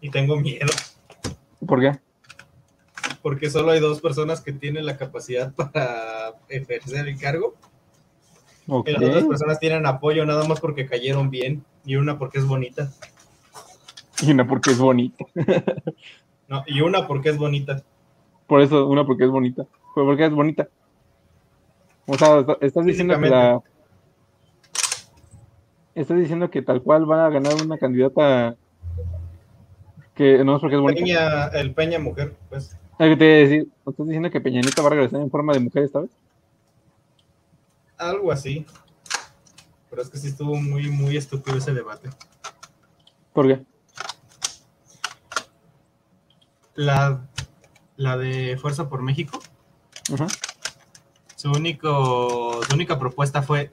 Y tengo miedo. ¿Por qué? Porque solo hay dos personas que tienen la capacidad [laughs] para ejercer el cargo. Y las otras personas tienen apoyo nada más porque cayeron bien. Y una porque es bonita. Y una porque es bonita. [laughs] no, y una porque es bonita. Por eso, una porque es bonita. Pues porque es bonita. O sea, estás diciendo que la. Estás diciendo que tal cual van a ganar una candidata que no es porque es bonita. Peña, el Peña mujer, pues. ¿Qué te decir? ¿Estás diciendo que Peñanita va a regresar en forma de mujer esta vez? Algo así. Pero es que sí estuvo muy, muy estúpido ese debate. ¿Por qué? La, la de Fuerza por México. Su, único, su única propuesta fue,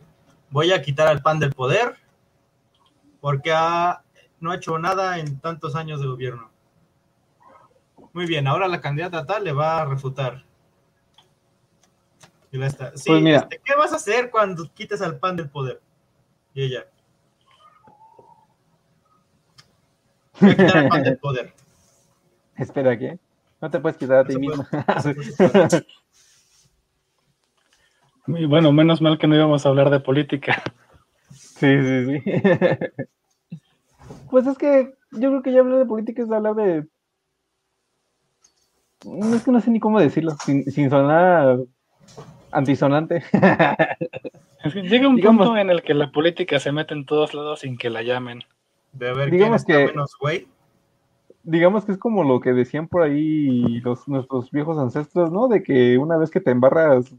voy a quitar al PAN del poder porque no ha hecho nada en tantos años de gobierno. Muy bien, ahora la candidata tal le va a refutar. Y está. Sí, pues este, ¿qué vas a hacer cuando quites al pan del poder? Y ella. Voy a quitar al pan del poder. [laughs] Espera, ¿qué? No te puedes quitar a ti mismo. Muy [laughs] bueno, menos mal que no íbamos a hablar de política. Sí, sí, sí. [laughs] Pues es que yo creo que ya hablar de política es hablar de. No es que no sé ni cómo decirlo, sin, sin sonar antisonante. [laughs] llega un punto en el que la política se mete en todos lados sin que la llamen. De ver digamos que, menos güey. Digamos que es como lo que decían por ahí los, nuestros viejos ancestros, ¿no? De que una vez que te embarras,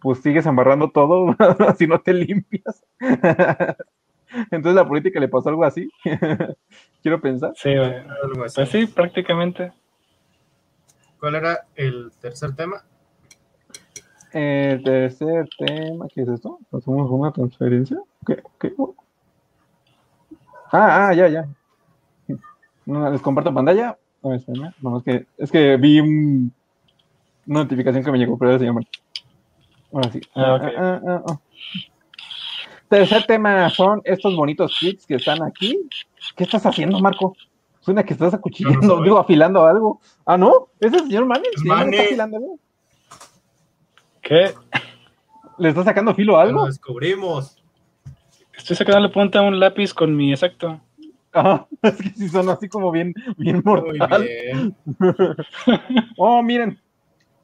pues sigues embarrando todo [laughs] si no te limpias. [laughs] Entonces la política le pasó algo así. Quiero pensar. Sí, pues sí, prácticamente. ¿Cuál era el tercer tema? El tercer tema, ¿qué es esto? ¿Hacemos una transferencia? ¿Qué? ¿Qué? Ah, ah, ya, ya. les comparto pantalla. No, es que, es que vi una notificación que me llegó, pero se llama. Ahora sí. Ah, ah, ah, ah, Tercer tema son estos bonitos kits que están aquí. ¿Qué estás haciendo, Marco? Suena que estás acuchillando, digo, afilando algo. Ah, ¿no? ¿Es el señor Manny? ¿Sí, está afilando algo? ¿Qué? ¿Le está sacando filo a algo? Lo descubrimos. Estoy sacando punta a un lápiz con mi exacto. Ah, [laughs] es que sí son así como bien, bien mortal. Muy bien. [laughs] oh, miren.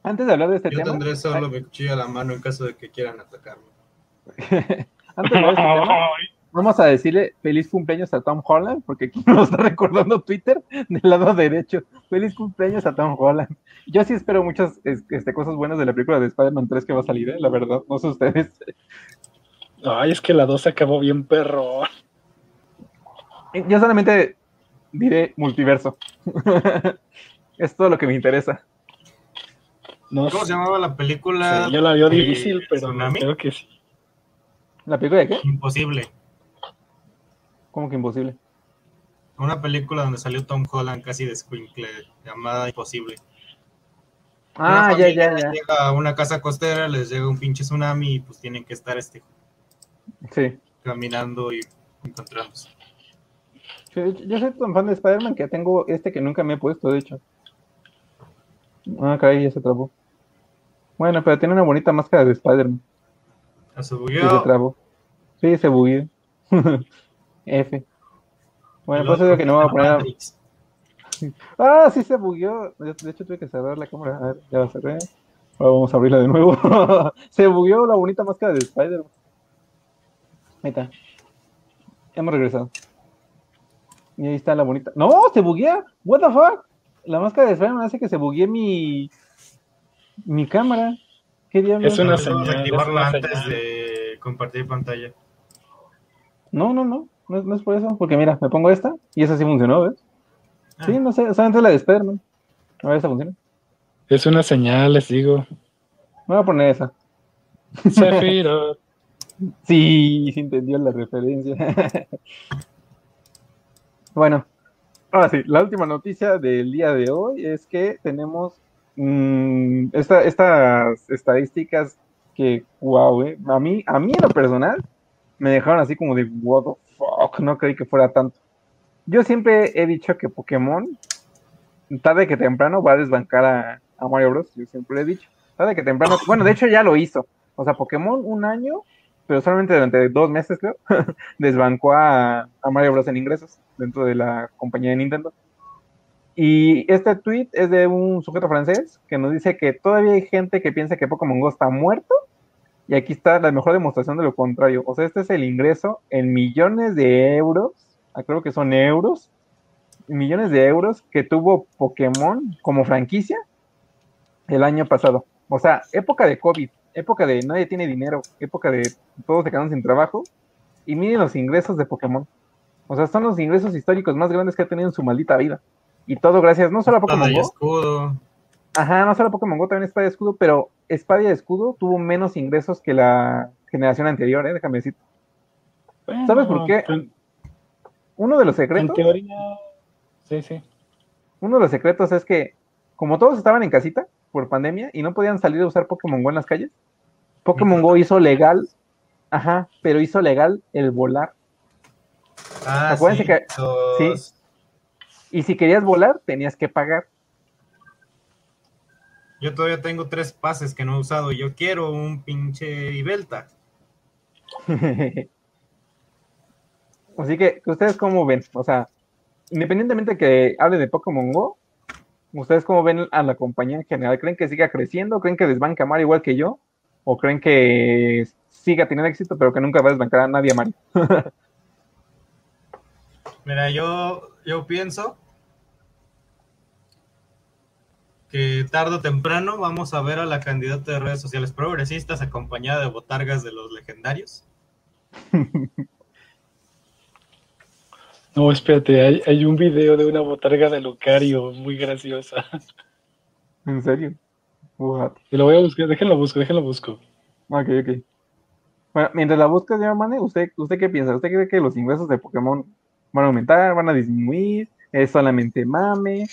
Antes de hablar de este Yo tema. tendré solo mi cuchillo a la mano en caso de que quieran atacarme. [laughs] Antes de hablar de este tema, vamos a decirle feliz cumpleaños a Tom Holland, porque aquí [laughs] nos está recordando Twitter del lado derecho. Feliz cumpleaños a Tom Holland. Yo sí espero muchas este, cosas buenas de la película de Spider-Man 3 que va a salir, ¿eh? la verdad, no sé ustedes. Ay, es que la 2 acabó bien perro. Yo solamente diré multiverso. [laughs] es todo lo que me interesa. ¿Cómo se llamaba la película? yo la vio difícil, pero creo que sí. ¿La película de qué? Imposible. ¿Cómo que imposible? Una película donde salió Tom Holland casi de Squinkle, llamada Imposible. Ah, ya, ya, ya. Llega a una casa costera, les llega un pinche tsunami y pues tienen que estar este sí. caminando y encontrándose. Yo soy tan fan de Spider-Man que tengo este que nunca me he puesto, de hecho. Ah, caray, ya se trabó. Bueno, pero tiene una bonita máscara de Spider-Man. Ah, se Sí, se trabó. Sí, se bugueó. [laughs] F. Bueno, pues es que no voy a poner. [laughs] Ah, sí se bugueó. De hecho, tuve que cerrar la cámara. A ver, ya la cerré. Ahora vamos a abrirla de nuevo. [laughs] se bugueó la bonita máscara de Spider-Man. Ahí está. Hemos regresado. Y ahí está la bonita. ¡No! ¡Se buguea! ¿What the fuck? La máscara de Spider-Man hace que se buguee mi. mi cámara. ¿Qué diablos? Es una señal. activarla antes de compartir pantalla. No, no, no. No es, por eso. Porque mira, me pongo esta y esa sí funcionó, ¿ves? Sí, ah. no sé. Solamente la de Spider-Man. A ver, esa funciona. Es una señal, les digo. Me voy a poner esa. Zephyro. [laughs] sí, se entendió la referencia. [laughs] Bueno, ahora sí, la última noticia del día de hoy es que tenemos mmm, estas estadísticas que, wow, eh, a, mí, a mí en lo personal me dejaron así como de, what no creí que fuera tanto. Yo siempre he dicho que Pokémon, tarde que temprano, va a desbancar a, a Mario Bros. Yo siempre he dicho. Tarde que temprano, bueno, de hecho ya lo hizo. O sea, Pokémon un año pero solamente durante dos meses, creo, [laughs] desbancó a, Mario Bros. en ingresos dentro de la compañía de Nintendo. Y este tweet es de un sujeto francés que nos dice que todavía hay gente que piensa que Pokémon Go está muerto. Y aquí está la mejor demostración de lo contrario. O sea, este es el ingreso en millones de euros, ah, creo que son euros, millones de euros que tuvo Pokémon como franquicia el año pasado. O sea, época de COVID, época de nadie tiene dinero, época de todos se quedan sin trabajo, y miren los ingresos de Pokémon. O sea, son los ingresos históricos más grandes que ha tenido en su maldita vida. Y todo gracias, no solo a Pokémon Go. Escudo. Ajá, no solo a Pokémon Go, también Espada y Escudo, pero Espada y Escudo tuvo menos ingresos que la generación anterior, ¿eh? déjame decir. ¿Sabes por qué? Pues, Uno de los secretos. En teoría, sí, sí. Uno de los secretos es que, como todos estaban en casita por pandemia y no podían salir a usar Pokémon Go en las calles, Pokémon Go hizo legal, ajá, pero hizo legal el volar. Ah, Acuérdense sí, que sí. Y si querías volar, tenías que pagar. Yo todavía tengo tres pases que no he usado. Yo quiero un pinche Ibelta. [laughs] Así que, ¿ustedes cómo ven? O sea, independientemente de que hable de Pokémon Go, ¿ustedes cómo ven a la compañía en general? ¿Creen que siga creciendo? ¿Creen que desbanca a igual que yo? ¿O creen que siga teniendo éxito, pero que nunca va a desbancar a nadie a Mario? [laughs] Mira, yo, yo pienso que tarde o temprano vamos a ver a la candidata de redes sociales progresistas acompañada de botargas de los legendarios. No, espérate, hay, hay un video de una botarga de Lucario muy graciosa. ¿En serio? Y lo voy a buscar, déjenlo busco, déjenlo busco. Ok, ok. Bueno, mientras la buscas, ya, Mane, ¿usted, ¿usted qué piensa? ¿Usted cree que los ingresos de Pokémon van a aumentar, van a disminuir? ¿Es solamente mame?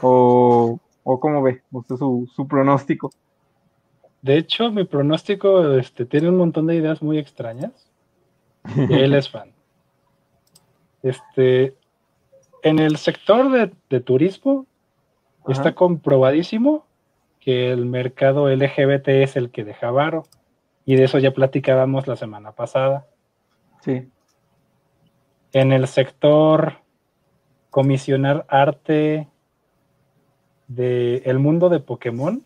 ¿O, o cómo ve usted su, su pronóstico? De hecho, mi pronóstico este, tiene un montón de ideas muy extrañas. Y él es fan. Este, en el sector de, de turismo está comprobadísimo que el mercado LGBT es el que deja varo. Y de eso ya platicábamos la semana pasada. Sí. En el sector comisionar arte del el mundo de Pokémon,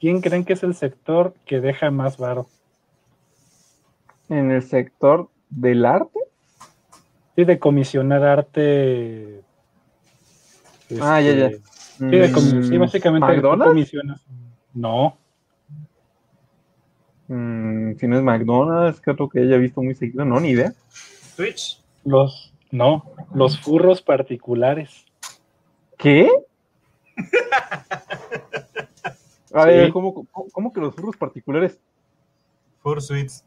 ¿quién creen que es el sector que deja más varo? ¿En el sector del arte? Sí, de comisionar arte. ah, ya, ya. Este, Sí, mm, básicamente ¿McDonald's? No. Mm, si no es McDonald's, que otro que haya visto muy seguido, no, ni idea. Twitch. Los, no, los furros particulares. ¿Qué? A ver, ¿cómo, que los furros particulares? Fursuits.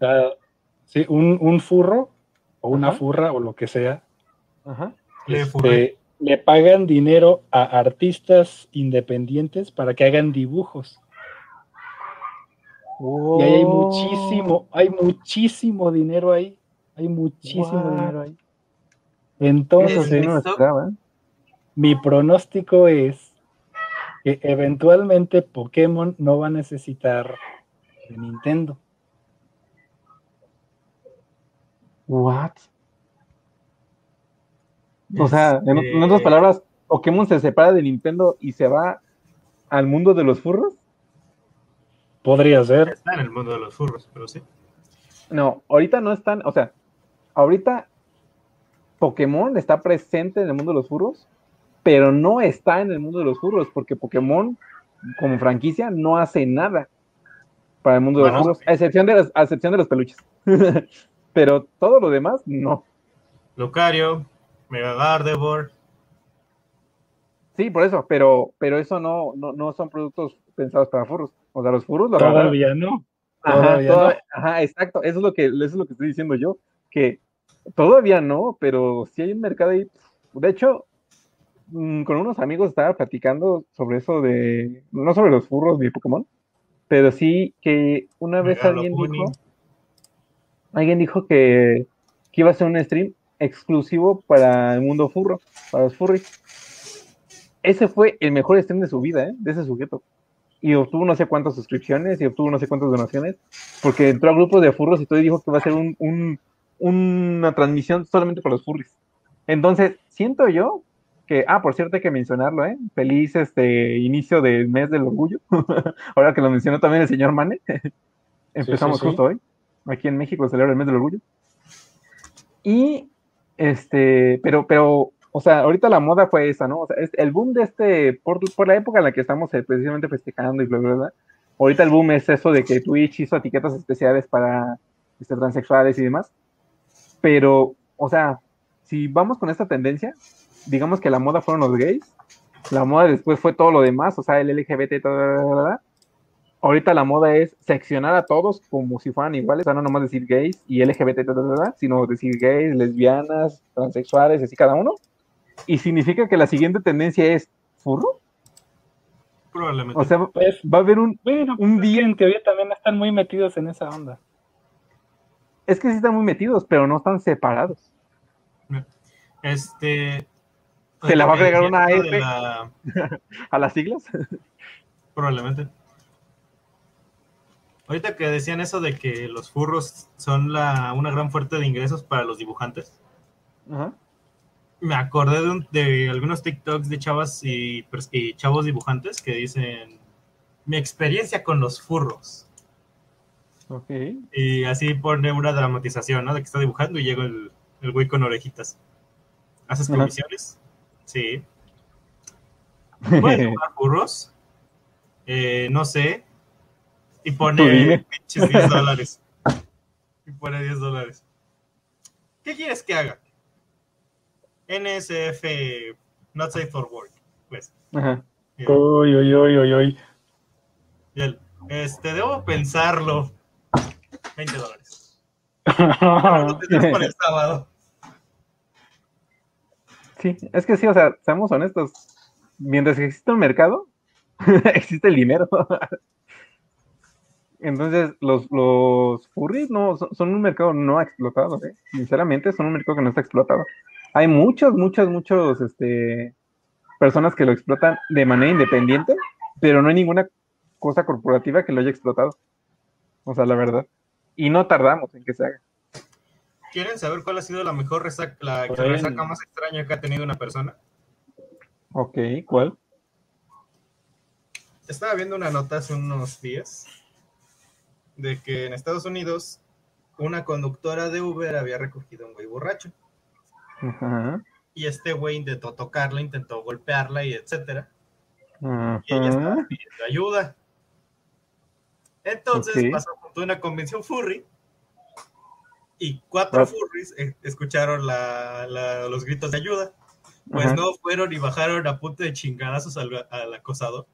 sí, un, un, furro o una furra o lo que sea. Ajá este, le pagan dinero a artistas independientes para que hagan dibujos. Y ahí hay muchísimo, hay muchísimo dinero ahí. Hay muchísimo dinero ahí. Entonces, ¿eh? mi pronóstico es que eventualmente Pokémon no va a necesitar de Nintendo. What? O sea, en, en, otras este palabras, Pokémon se separa de Nintendo y se va al mundo de los furros. Podría ser. Está en el mundo de los furros, pero sí. No, ahorita no están, o sea, ahorita Pokémon está presente en el mundo de los furros, pero no está en el mundo de los furros, porque Pokémon, como franquicia, no hace nada para el mundo de los furros, a excepción de, las, a excepción de los peluches. [laughs] pero todo lo demás, no. Lucario, Mega Gardevoir. Sí, por eso, pero, pero eso no, no, no son productos pensados para furros. O sea, los furros Todavía no. Ajá, exacto. Eso es lo que, eso es lo que estoy diciendo yo. Que todavía no, pero sí hay un mercado ahí. De hecho, con unos amigos estaba platicando sobre eso de. No sobre los furros de Pokémon, pero sí que una vez alguien dijo. Alguien dijo que, que iba a ser un stream exclusivo para el mundo furro, para los furries. Ese fue el mejor stream de su vida, ¿eh? de ese sujeto. Y obtuvo no sé cuántas suscripciones y obtuvo no sé cuántas donaciones, porque entró a grupos de furros y todo y dijo que va a ser un, un, una transmisión solamente para los furries. Entonces, siento yo que, ah, por cierto, hay que mencionarlo, ¿eh? Feliz este inicio del mes del orgullo. [laughs] Ahora que lo mencionó también el señor Mane. [laughs] Empezamos justo hoy. Aquí en México celebra el mes del orgullo. Y este, pero, pero, o sea, ahorita la moda fue esa, ¿no? O sea, el boom de este, por, por la época en la que estamos eh, precisamente festejando y bla, bla, bla, ahorita el boom es eso de que Twitch hizo etiquetas especiales para este, transexuales y demás. Pero, o sea, si vamos con esta tendencia, digamos que la moda fueron los gays, la moda después fue todo lo demás, o sea, el LGBT, todo, ahorita la moda es seccionar a todos como si fueran iguales, o sea, no nomás decir gays y LGBT, sino decir gays, lesbianas, transexuales, así cada uno. Y significa que la siguiente tendencia es furro. Probablemente. O sea, pues, va a haber un, bueno, un pues, día. En teoría también están muy metidos en esa onda. Es que sí están muy metidos, pero no están separados. Este. ¿Se la va a agregar una F [laughs] a las siglas? [laughs] Probablemente. Ahorita que decían eso de que los furros son la, una gran fuente de ingresos para los dibujantes, me acordé de, de, algunos TikToks de chavas y, chavos dibujantes que dicen mi experiencia con los furros. Y así pone una dramatización, ¿no? De que está dibujando y llega el, el güey con orejitas. ¿Haces comisiones? Sí. [laughs] ¿Puedes dibujar furros? Eh, no sé. Y pone 10 dólares. Y pone 10 dólares. ¿Qué quieres que haga? NSF Not Safe for Work. Pues. Ajá. Uy, uy, uy, uy, uy. Este, debo pensarlo. 20 dólares. [laughs] para el sábado. Sí, es que sí, o sea, seamos honestos. Mientras existe un mercado, [laughs] existe el dinero. Entonces, los, los furries no, son, un mercado no explotado, ¿eh? sinceramente, son un mercado que no está explotado. Hay muchos, muchos, muchos este, personas que lo explotan de manera independiente, pero no hay ninguna cosa corporativa que lo haya explotado. O sea, la verdad. Y no tardamos en que se haga. ¿Quieren saber cuál ha sido la mejor resaca, la resaca más extraña que ha tenido una persona? Ok, ¿cuál? Estaba viendo una nota hace unos días de que en Estados Unidos una conductora de Uber había recogido a un güey borracho. Y este güey intentó tocarla, intentó golpearla y etcétera. Y ella estaba pidiendo ayuda. Entonces pasó junto a una convención furry y cuatro furries eh, escucharon los gritos de ayuda. Pues no fueron y bajaron a punto de chingadazos al, al acosador.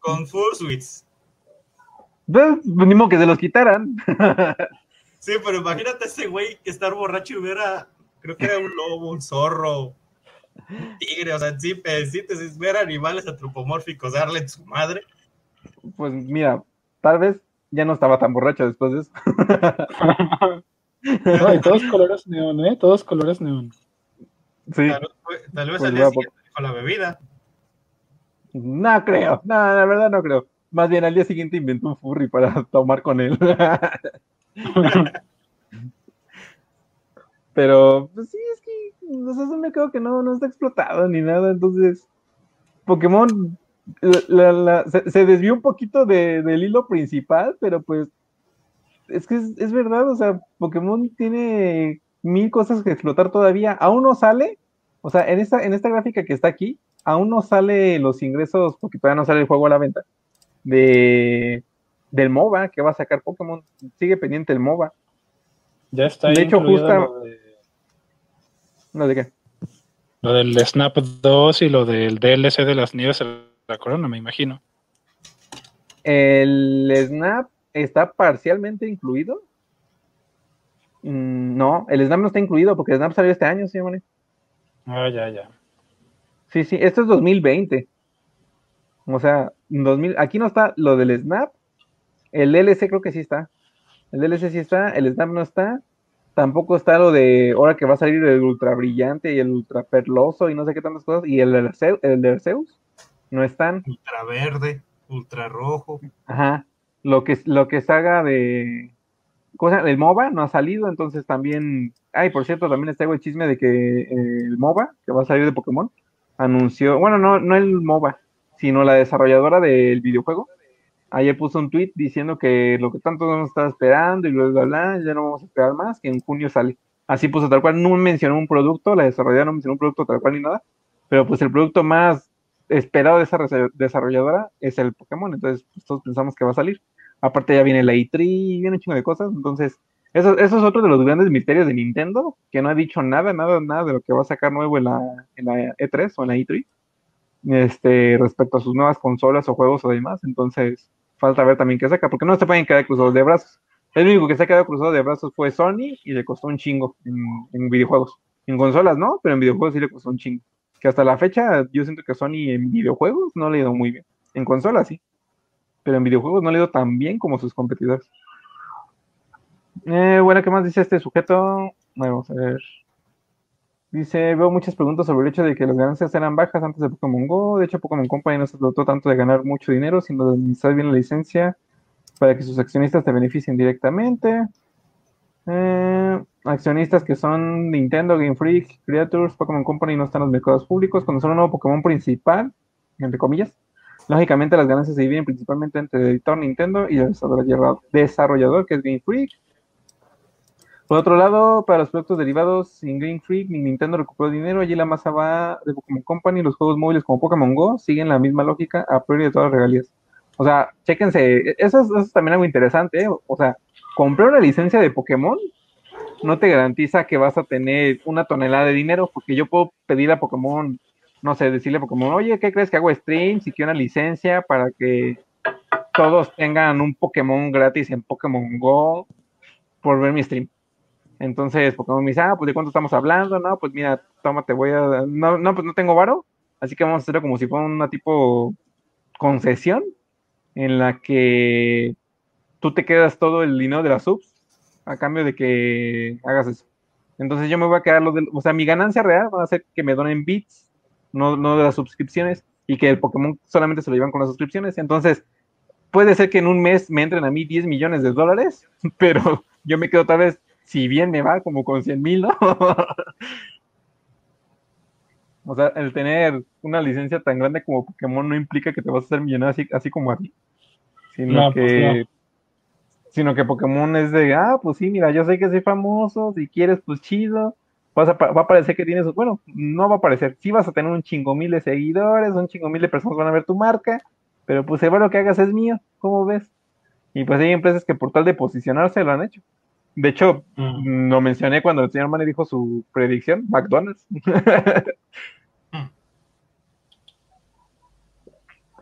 Con fursuits. Ni modo que se los quitaran. [laughs] sí, pero imagínate ese güey que estar borracho y hubiera creo que era un lobo, un zorro, un tigre, o sea, sí, sí te ver animales antropomórficos, darle en su madre. Pues mira, tal vez ya no estaba tan borracho después de eso. [laughs] no, y todos colores neón, ¿eh? Todos colores neón. Sí. Tal, vez pues al día siguiente con la bebida. No creo, no, la verdad no creo. Más bien al día siguiente inventó un furry para [laughs] tomar con él. [laughs] Pero, pues sí, es que, no sé, me creo que no, no está explotado ni nada. Entonces, Pokémon se, desvió un poquito del hilo principal, pero pues es que es, es, verdad, o sea, Pokémon tiene mil cosas que explotar todavía. Aún no sale, o sea, en esta, en esta gráfica que está aquí, aún no sale los ingresos, porque todavía no sale el juego a la venta, de del MOBA que va a sacar Pokémon. Sigue pendiente el MOBA. Ya está. De hecho, justo. Lo de... qué? Lo del Snap 2 y lo del DLC de las nieves de la corona, me imagino. El Snap está parcialmente incluido. Mm, no, el Snap no está incluido porque el Snap salió este año, sí, Ah, ya, ya. Sí, sí, esto es 2020. O sea, 2000, aquí no está lo del Snap. El DLC creo que sí está. El DLC sí está, el Snap no está. Tampoco está lo de ahora que va a salir el ultra brillante y el ultra perloso y no sé qué tantas cosas. Y el, el de Arceus no están. Ultra verde, ultra rojo. Ajá. Lo que, lo que salga de. Cosa, el MOBA no ha salido, entonces también. Ay, por cierto, también les traigo el chisme de que eh, el MOBA, que va a salir de Pokémon, anunció. Bueno, no, no el MOBA, sino la desarrolladora del videojuego. Ayer puso un tweet diciendo que lo que tanto nos estaba esperando y luego bla, ya no vamos a esperar más, que en junio sale. Así puso tal cual, no mencionó un producto, la desarrolladora no mencionó un producto tal cual ni nada, pero pues el producto más esperado de esa desarrolladora es el Pokémon, entonces pues, todos pensamos que va a salir. Aparte ya viene la E3, viene un chingo de cosas, entonces eso, eso, es otro de los grandes misterios de Nintendo, que no ha dicho nada, nada, nada de lo que va a sacar nuevo en la, en la E3 o en la E3 este, respecto a sus nuevas consolas o juegos o demás. Entonces, falta ver también qué saca, porque no se pueden quedar cruzados de brazos. El único que se ha quedado cruzado de brazos fue Sony y le costó un chingo en, videojuegos. En consolas no, pero en videojuegos sí le costó un chingo. Que hasta la fecha yo siento que Sony en videojuegos no le ha ido muy bien. En consolas sí, pero en videojuegos no le ha ido tan bien como sus competidores. Eh, bueno, ¿qué más dice este sujeto? Vamos a ver. Dice, veo muchas preguntas sobre el hecho de que las ganancias eran bajas antes de Pokémon Go. De hecho, Pokémon Company no se trató tanto de ganar mucho dinero, sino de administrar bien la licencia para que sus accionistas te beneficien directamente. Eh, accionistas que son Nintendo, Game Freak, Creators, Pokémon Company no están en los mercados públicos. Cuando son un nuevo Pokémon principal, entre comillas, lógicamente las ganancias se dividen principalmente entre el editor Nintendo y el desarrollador que es Game Freak. Por otro lado, para los productos derivados, sin Game Freak ni Nintendo recuperó dinero, allí la masa va de Pokémon Company, los juegos móviles como Pokémon Go siguen la misma lógica a priori de todas las regalías. O sea, chéquense, eso es, también algo interesante, o sea, comprar una licencia de Pokémon no te garantiza que vas a tener una tonelada de dinero, porque yo puedo pedir a Pokémon, no sé, decirle a Pokémon, oye, ¿qué crees que hago streams y quiero una licencia para que todos tengan un Pokémon gratis en Pokémon Go por ver mi stream? Entonces Pokémon me dice, ah, pues de cuánto estamos hablando, no, pues mira, toma, te voy a, no, no, pues no tengo varo, así que vamos a hacerlo como si fuera una tipo concesión en la que tú te quedas todo el dinero de las subs a cambio de que hagas eso. Entonces yo me voy a quedar lo de, o sea, mi ganancia real va a ser que me donen bits, no, no de las suscripciones, y que el Pokémon solamente se lo llevan con las suscripciones. Entonces, puede ser que en un mes me entren a mí 10 millones de dólares, [laughs] pero yo me quedo tal vez si bien me va como con 100 mil, ¿no? [laughs] o sea, el tener una licencia tan grande como Pokémon no implica que te vas a hacer millonario así, como a ti, sino pues que... Sino que Pokémon es de, ah, pues sí, mira, yo sé que soy famoso, si quieres, pues chido, va a parecer que tienes, bueno, no va a parecer, sí vas a tener un chingo mil de seguidores, un chingo mil de personas van a ver tu marca, pero pues el lo que hagas es mío, ¿cómo ves? Y pues hay empresas que por tal de posicionarse lo han hecho. De hecho, mm. lo mencioné cuando el señor Mane dijo su predicción, McDonald's. Mm. [laughs]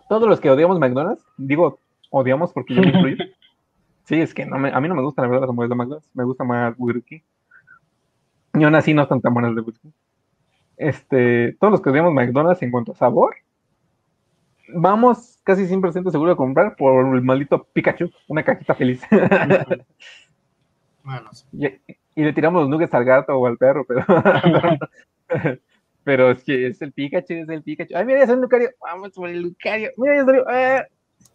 Todos los que odiamos McDonald's, digo, odiamos porque yo me incluyo. [laughs] sí, es que a mí no me gusta la verdad las hamburguesas de McDonald's, me gusta más Burger King. Y aún así no están tan buenas de whisky. Este, todos los que tenemos McDonald's en cuanto a sabor, vamos casi 100% seguro de comprar por el maldito Pikachu, una cajita feliz. [laughs] y, le tiramos los nuggets al gato o al perro, pero, [laughs] pero es que es el Pikachu, es el Pikachu. Ay, mira, salió el Lucario, vamos por el Lucario, mira, ya salió. Ah.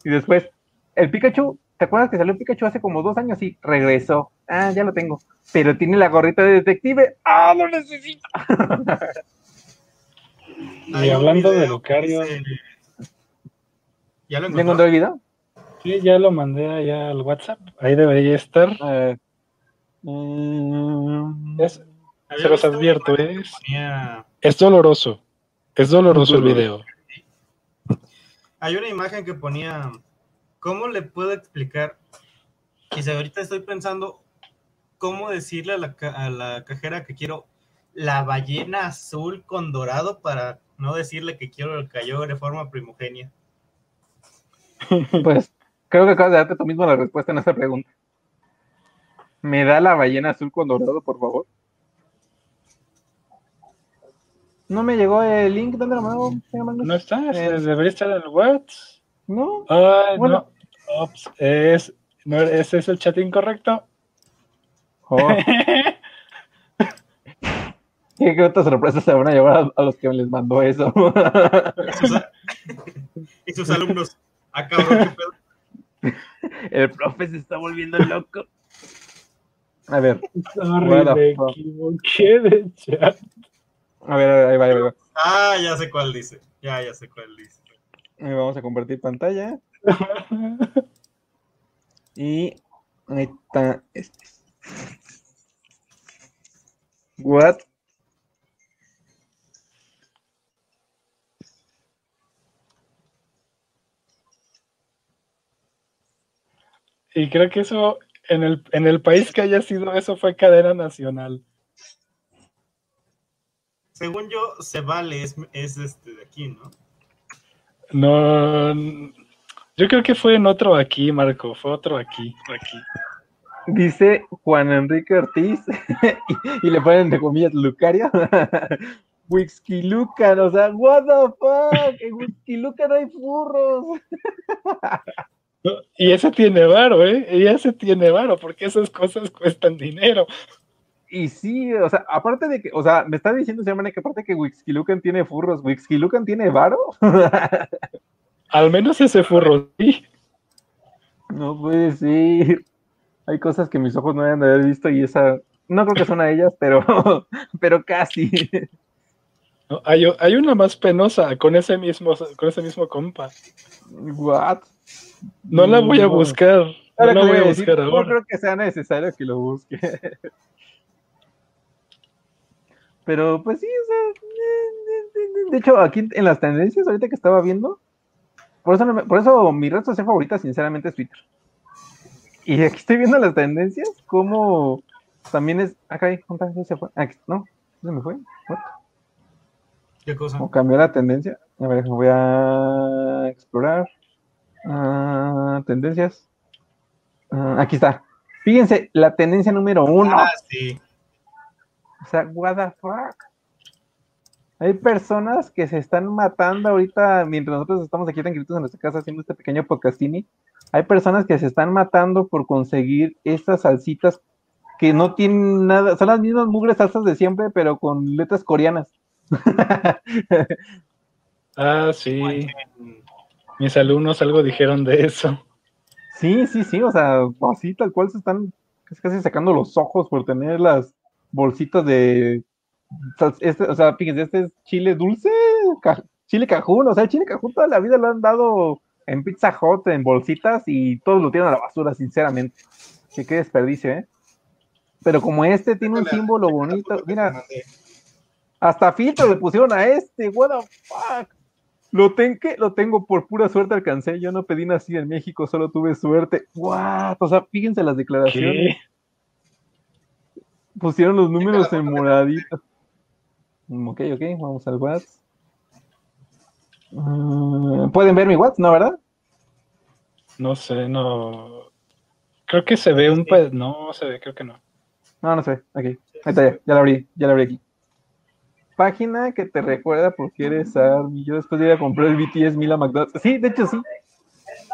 Y después, el Pikachu, ¿te acuerdas que salió Pikachu hace como dos años? Sí, regresó. Ah, ya lo tengo. Pero tiene la gorrita de detective. ¡Ah, lo necesito! [laughs] y hablando de Lucario. ¿Ya lo encontró el video? Sí, ya lo mandé allá al WhatsApp. Ahí debería estar. Mm, se los advierto, es, es doloroso. Es doloroso el video. Hay una imagen que ponía. ¿Cómo le puedo explicar? Y si ahorita estoy pensando cómo decirle a la, a la cajera que quiero la ballena azul con dorado para no decirle que quiero el cayó de forma primogenia. [laughs] Pues creo que acabas de darte tú mismo la respuesta en esa pregunta. ¿Me da la ballena azul con dorado, por favor? No me llegó el link, ¿dónde lo mando? No está, eh, debería estar en el WhatsApp. No. bueno. no. Es, no, ese es el chat incorrecto. Oh. [laughs] ¿Qué otras sorpresas se van a llevar a, los que les mandó eso? [laughs] y sus alumnos. Acabó. [laughs] El profe se está volviendo loco. A ver. me equivoqué de chat. A ver, ahí va, ahí va. Ah, ya sé cuál dice. Ya, ya sé cuál dice. vamos a compartir pantalla. Y ahí está este. What? Y creo que eso en el, en el país que haya sido eso fue cadena nacional. Según yo, se vale, es, este de aquí, ¿no? No, yo creo que fue en otro aquí, Marco, fue otro aquí, aquí. Dice Juan Enrique Ortiz, [laughs] y, le ponen de comillas Lucario. [laughs] Whisky Lucan, o sea, what the fuck, en Whisky Lucan hay furros. [laughs] Y ese tiene varo, ¿eh? Y ese tiene varo, porque esas cosas cuestan dinero. Y sí, o sea, aparte de que, o sea, me está diciendo, se que aparte que Wixkilucan tiene furros, ¿Wixkilucan tiene varo? Al menos ese furro, sí. No puede ser. Hay cosas que mis ojos no hayan de haber visto y esa, no creo que son a ellas, pero, [laughs] pero casi. hay, hay, una más penosa con ese mismo, con ese mismo compa. What? No la voy a buscar. No la voy a buscar ahora. No creo que sea necesario que lo busque. [laughs] Pero pues sí, o sea, de hecho, aquí en las tendencias, ahorita que estaba viendo, por eso, por eso mi red social favorita, sinceramente, es Twitter. Y aquí estoy viendo las tendencias, como también es. Acá, ¿cuántas se fue? Aquí, no, se me fue. ¿Qué cosa? O cambió la tendencia. A ver, voy a explorar. Ah, tendencias. Ah, aquí está. Fíjense, la tendencia número uno. Ah, sí. O sea, what the fuck. Hay personas que se están matando ahorita mientras nosotros estamos aquí tranquilitos en nuestra casa haciendo este pequeño podcastini. Hay personas que se están matando por conseguir estas salsitas que no tienen nada, son las mismas mugres salsas de siempre, pero con letras coreanas. [laughs] ah, sí. Mis alumnos algo dijeron de eso. Sí, sí, sí, o sea, así tal cual se están casi sacando los ojos por tener las bolsitas de. Este, o sea, fíjense, este es chile dulce, chile cajún, o sea, el chile cajún toda la vida lo han dado en Pizza Hut, en bolsitas, y todos lo tiran a la basura, sinceramente. Que qué desperdicio, ¿eh? Pero como este tiene un símbolo bonito, mira, hasta filtro le pusieron a este, what the fuck. Lo, lo tengo por pura suerte alcancé. Yo no pedí nací en México, solo tuve suerte. ¡What! O sea, fíjense las declaraciones. Pusieron los números en moradito. Mm, ok, ok, vamos al WhatsApp. Mm, ¿Pueden ver mi WhatsApp, no, verdad? No sé, no. Creo que se ve un. No, se ve, creo que no. No, no sé, aquí. Ahí está, ya, ya la abrí, ya la abrí aquí. Página que te recuerda porque eres Army. Yo después de ir a comprar el BTS Mila McDonald's. Sí, de hecho sí.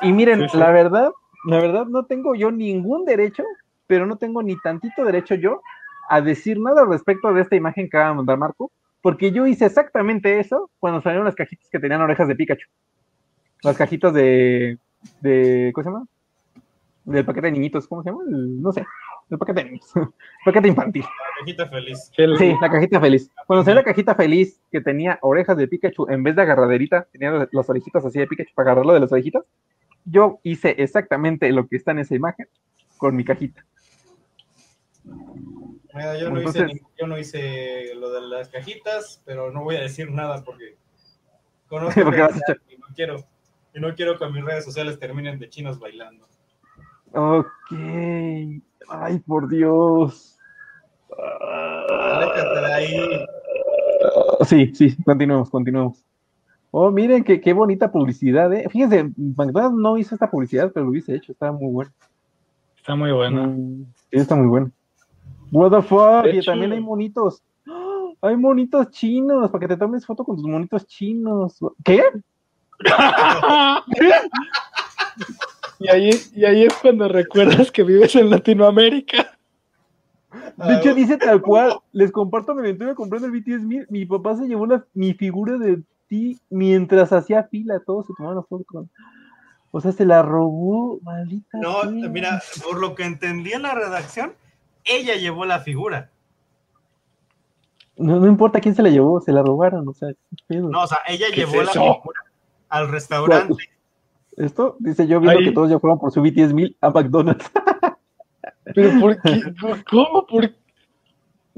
Y miren, la verdad, la verdad no tengo yo ningún derecho, pero no tengo ni tantito derecho yo a decir nada respecto de esta imagen que acaba de mandar Marco, porque yo hice exactamente eso cuando salieron las cajitas que tenían orejas de Pikachu. Las cajitas de, de ¿cómo se llama? Del paquete de niñitos, ¿cómo se llama? no sé, el paquete de niños, el [laughs] paquete infantil. La cajita feliz. Sí, la cajita feliz. Cuando salió la cajita feliz que tenía orejas de Pikachu en vez de agarraderita, tenía las orejitas así de Pikachu para agarrarlo de las orejitas, yo hice exactamente lo que está en esa imagen con mi cajita. Yo, no hice, yo, no hice, lo de las cajitas, pero no voy a decir nada porque conozco [laughs] y no quiero y no quiero que mis redes sociales terminen de chinos bailando. Ok. Ay, por Dios. de ahí. Sí, sí, continuemos, continuemos. Oh, miren qué, qué bonita publicidad, ¿eh? Fíjense, McDonald's no hizo esta publicidad, pero lo hubiese hecho, estaba muy bueno. Está muy bueno. Mm, sí, está muy bueno. What the fuck, y también hay monitos. ¡Ah! Hay monitos chinos, para que te tomes foto con tus monitos chinos. ¿Qué? [laughs] y, ahí, y ahí es cuando recuerdas que vives en Latinoamérica. De hecho, dice tal cual, les comparto mi aventura comprando el BTS mi, mi papá se llevó mi figura de mientras hacía fila, todos se tomaron fotos con. O sea, se la robó, maldita. No, mira, por lo que entendí en la redacción, ella llevó la figura. No, no importa quién se la llevó, se la robaron, o sea. No, o sea, ella llevó la figura al restaurante. Esto dice yo viendo que todos ya fueron por su BTS mil a McDonald's. [laughs] Pero ¿por qué? ¿Cómo? ¿Por qué?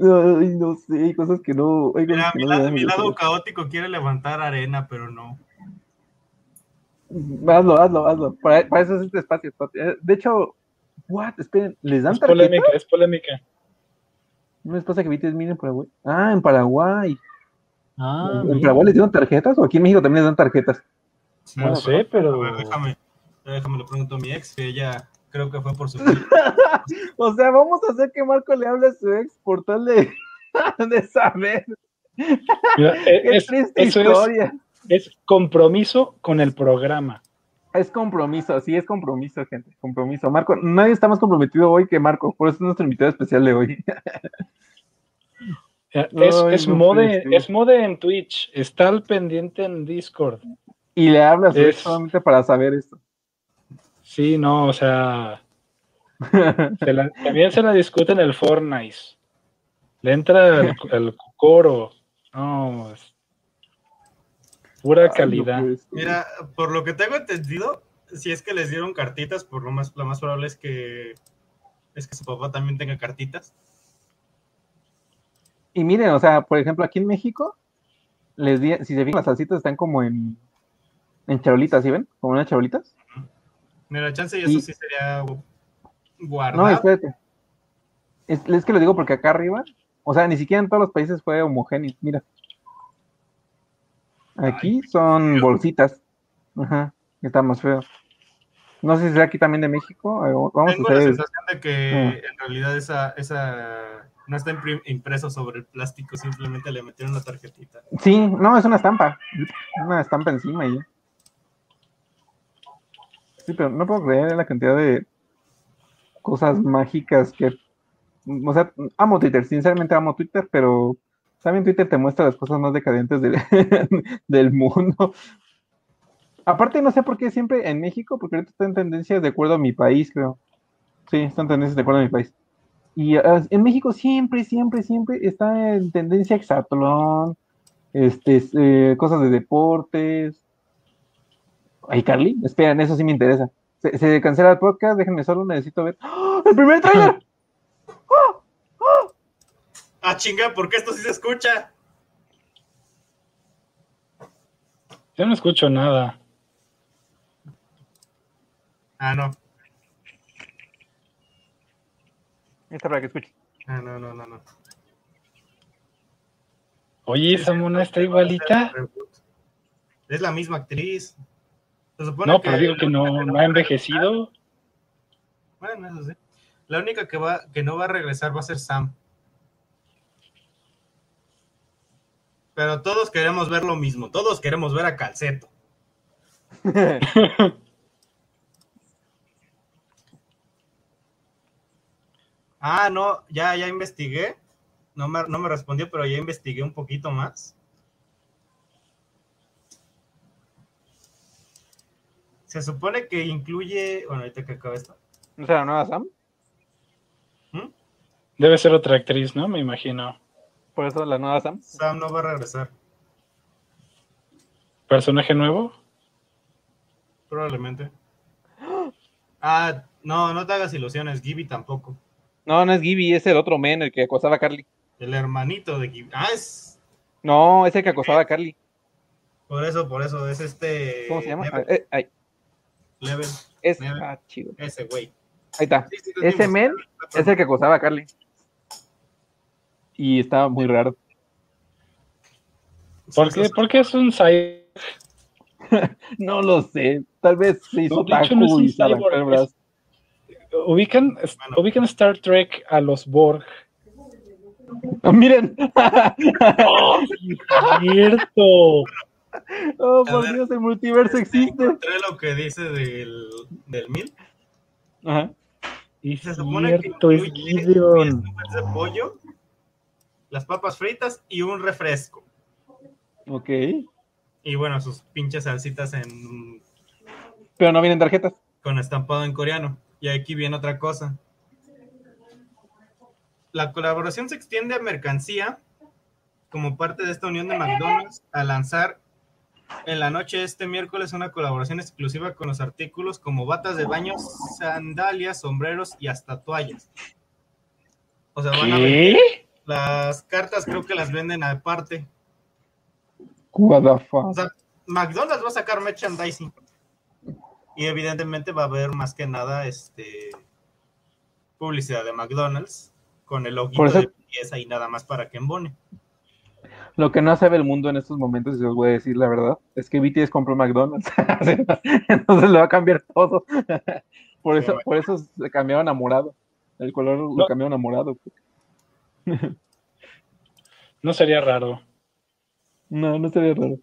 Ay, no sé, hay cosas que no. Mira, mi, lado, mi lado caótico quiere levantar arena, pero no. Hazlo, hazlo, hazlo. Para, eso es este espacio. Eh, de hecho, what? Esperen, ¿les dan es Polémica, es polémica. ¿No les pasa que viste miren en Paraguay? Ah, en Paraguay. Ah, ¿En Paraguay les dieron tarjetas o aquí en México también les dan tarjetas? No, sé, pero. A ver, déjame, déjame le pregunto a mi ex, que ella creo que fue por su. [laughs] o sea, vamos a hacer que Marco le hable a su ex por tal de, [laughs] de saber. es, triste historia. Es, compromiso con el programa. Es compromiso, sí, es compromiso, gente. Compromiso. Marco, nadie está más comprometido hoy que Marco, por eso es nuestro invitado especial de hoy. [laughs] Es, es, mode, es mode en Twitch, está al pendiente en Discord. Y le hablas solamente para saber esto. Sí, no, o sea. también se la discute en el Fortnite. Le entra el, coro. No, es pura calidad. Mira, por lo que tengo entendido, si es que les dieron cartitas, por lo más, lo más probable es que es que su papá también tenga cartitas. Y miren, o sea, por ejemplo, aquí en México, les di, si se fijan, las salsitas están como en, en charolitas, ¿sí ven? Como unas charolitas. Mira, chance y eso sí sería guardado. No, espérate. Es, que lo digo porque acá arriba, o sea, ni siquiera en todos los países fue homogéneo. Mira. Aquí son bolsitas. Ajá, está más feo. No sé si es aquí también de México. Vamos Tengo a hacer... la sensación de que ah. en realidad esa, esa no está impreso sobre el plástico, simplemente le metieron la tarjetita. Sí, no, es una estampa. Una estampa encima y ya. Sí, pero no puedo creer la cantidad de cosas mágicas que. O sea, amo Twitter, sinceramente amo Twitter, pero también Twitter te muestra las cosas más decadentes del, [laughs] del mundo. Aparte, no sé por qué siempre en México, porque ahorita está en tendencias de acuerdo a mi país, creo. Sí, están tendencias de acuerdo a mi país. Y ah, en México siempre, siempre, siempre está en tendencia exatlón, este, eh, cosas de deportes, Ay, Carly, esperen, eso sí me interesa. Se, cancela el podcast, déjenme solo, necesito ver. ¡Oh, ¡El primer trailer! Ah, chinga, ¿por qué esto sí se escucha? Yo no escucho nada. Ah, no. Esta para que escuche. Ah, no, no, no, no. Oye, esa mona está igualita. Es la misma actriz no, pero digo que no, ha envejecido. Bueno, eso sí. La única que va, que no va a regresar va a ser Sam. Pero todos queremos ver lo mismo. Todos queremos ver a Calceto. [laughs] ah, no, ya, ya investigué. No me, no me respondió, pero ya investigué un poquito más. Se supone que incluye. Bueno, ahorita que acaba esto. ¿No será nueva Sam? ¿Mm? Debe ser otra actriz, ¿no? Me imagino. Por eso la nueva Sam. Sam no va a regresar. ¿Personaje nuevo? Probablemente. Ah, no, no te hagas ilusiones, Gibby tampoco. No, no es Gibby, es el otro men, el que acosaba a Carly. El hermanito de Gibby. Ah, es. No, es el que acosaba a Carly. Por eso, por eso, es este. ¿Cómo se llama? Eh, ay. Level. Es, ah, chido. Ese güey. Ahí está. Ese men es el que acosaba a Carly. Y estaba muy raro. ¿Por qué? ¿Por qué es un cyborg? [laughs] no lo sé. Tal vez se hizo no, taco no y cyborg, ubican, bueno. ubican Star Trek a los Borg. Oh, miren. ¡Oh, cierto! [laughs] Oh, por Dios, el multiverso existe. Encontré lo que dice del, del mil. Ajá. Y se supone cierto, que es Gideon. de pollo, las papas fritas y un refresco. Ok. Y bueno, sus pinches salsitas en. Pero no vienen tarjetas. Con estampado en coreano. Y aquí viene otra cosa. La colaboración se extiende a mercancía como parte de esta unión de McDonald's a lanzar en la noche de este miércoles una colaboración exclusiva con los artículos como batas de baño, sandalias, sombreros y hasta toallas. O sea, van a ver las cartas creo que las venden aparte. What the fuck? O sea, McDonald's va a sacar merchandising. Y evidentemente va a haber más que nada este publicidad de McDonald's con el ojito eso... de pieza y nada más para que embone. Lo que no sabe el mundo en estos momentos, y os voy a decir la verdad, es que BTS compró McDonald's. [laughs] Entonces le va a cambiar todo. [laughs] por eso, por eso se cambiaron a morado. El color lo no. cambiaron a morado. No sería raro. No, no sería raro.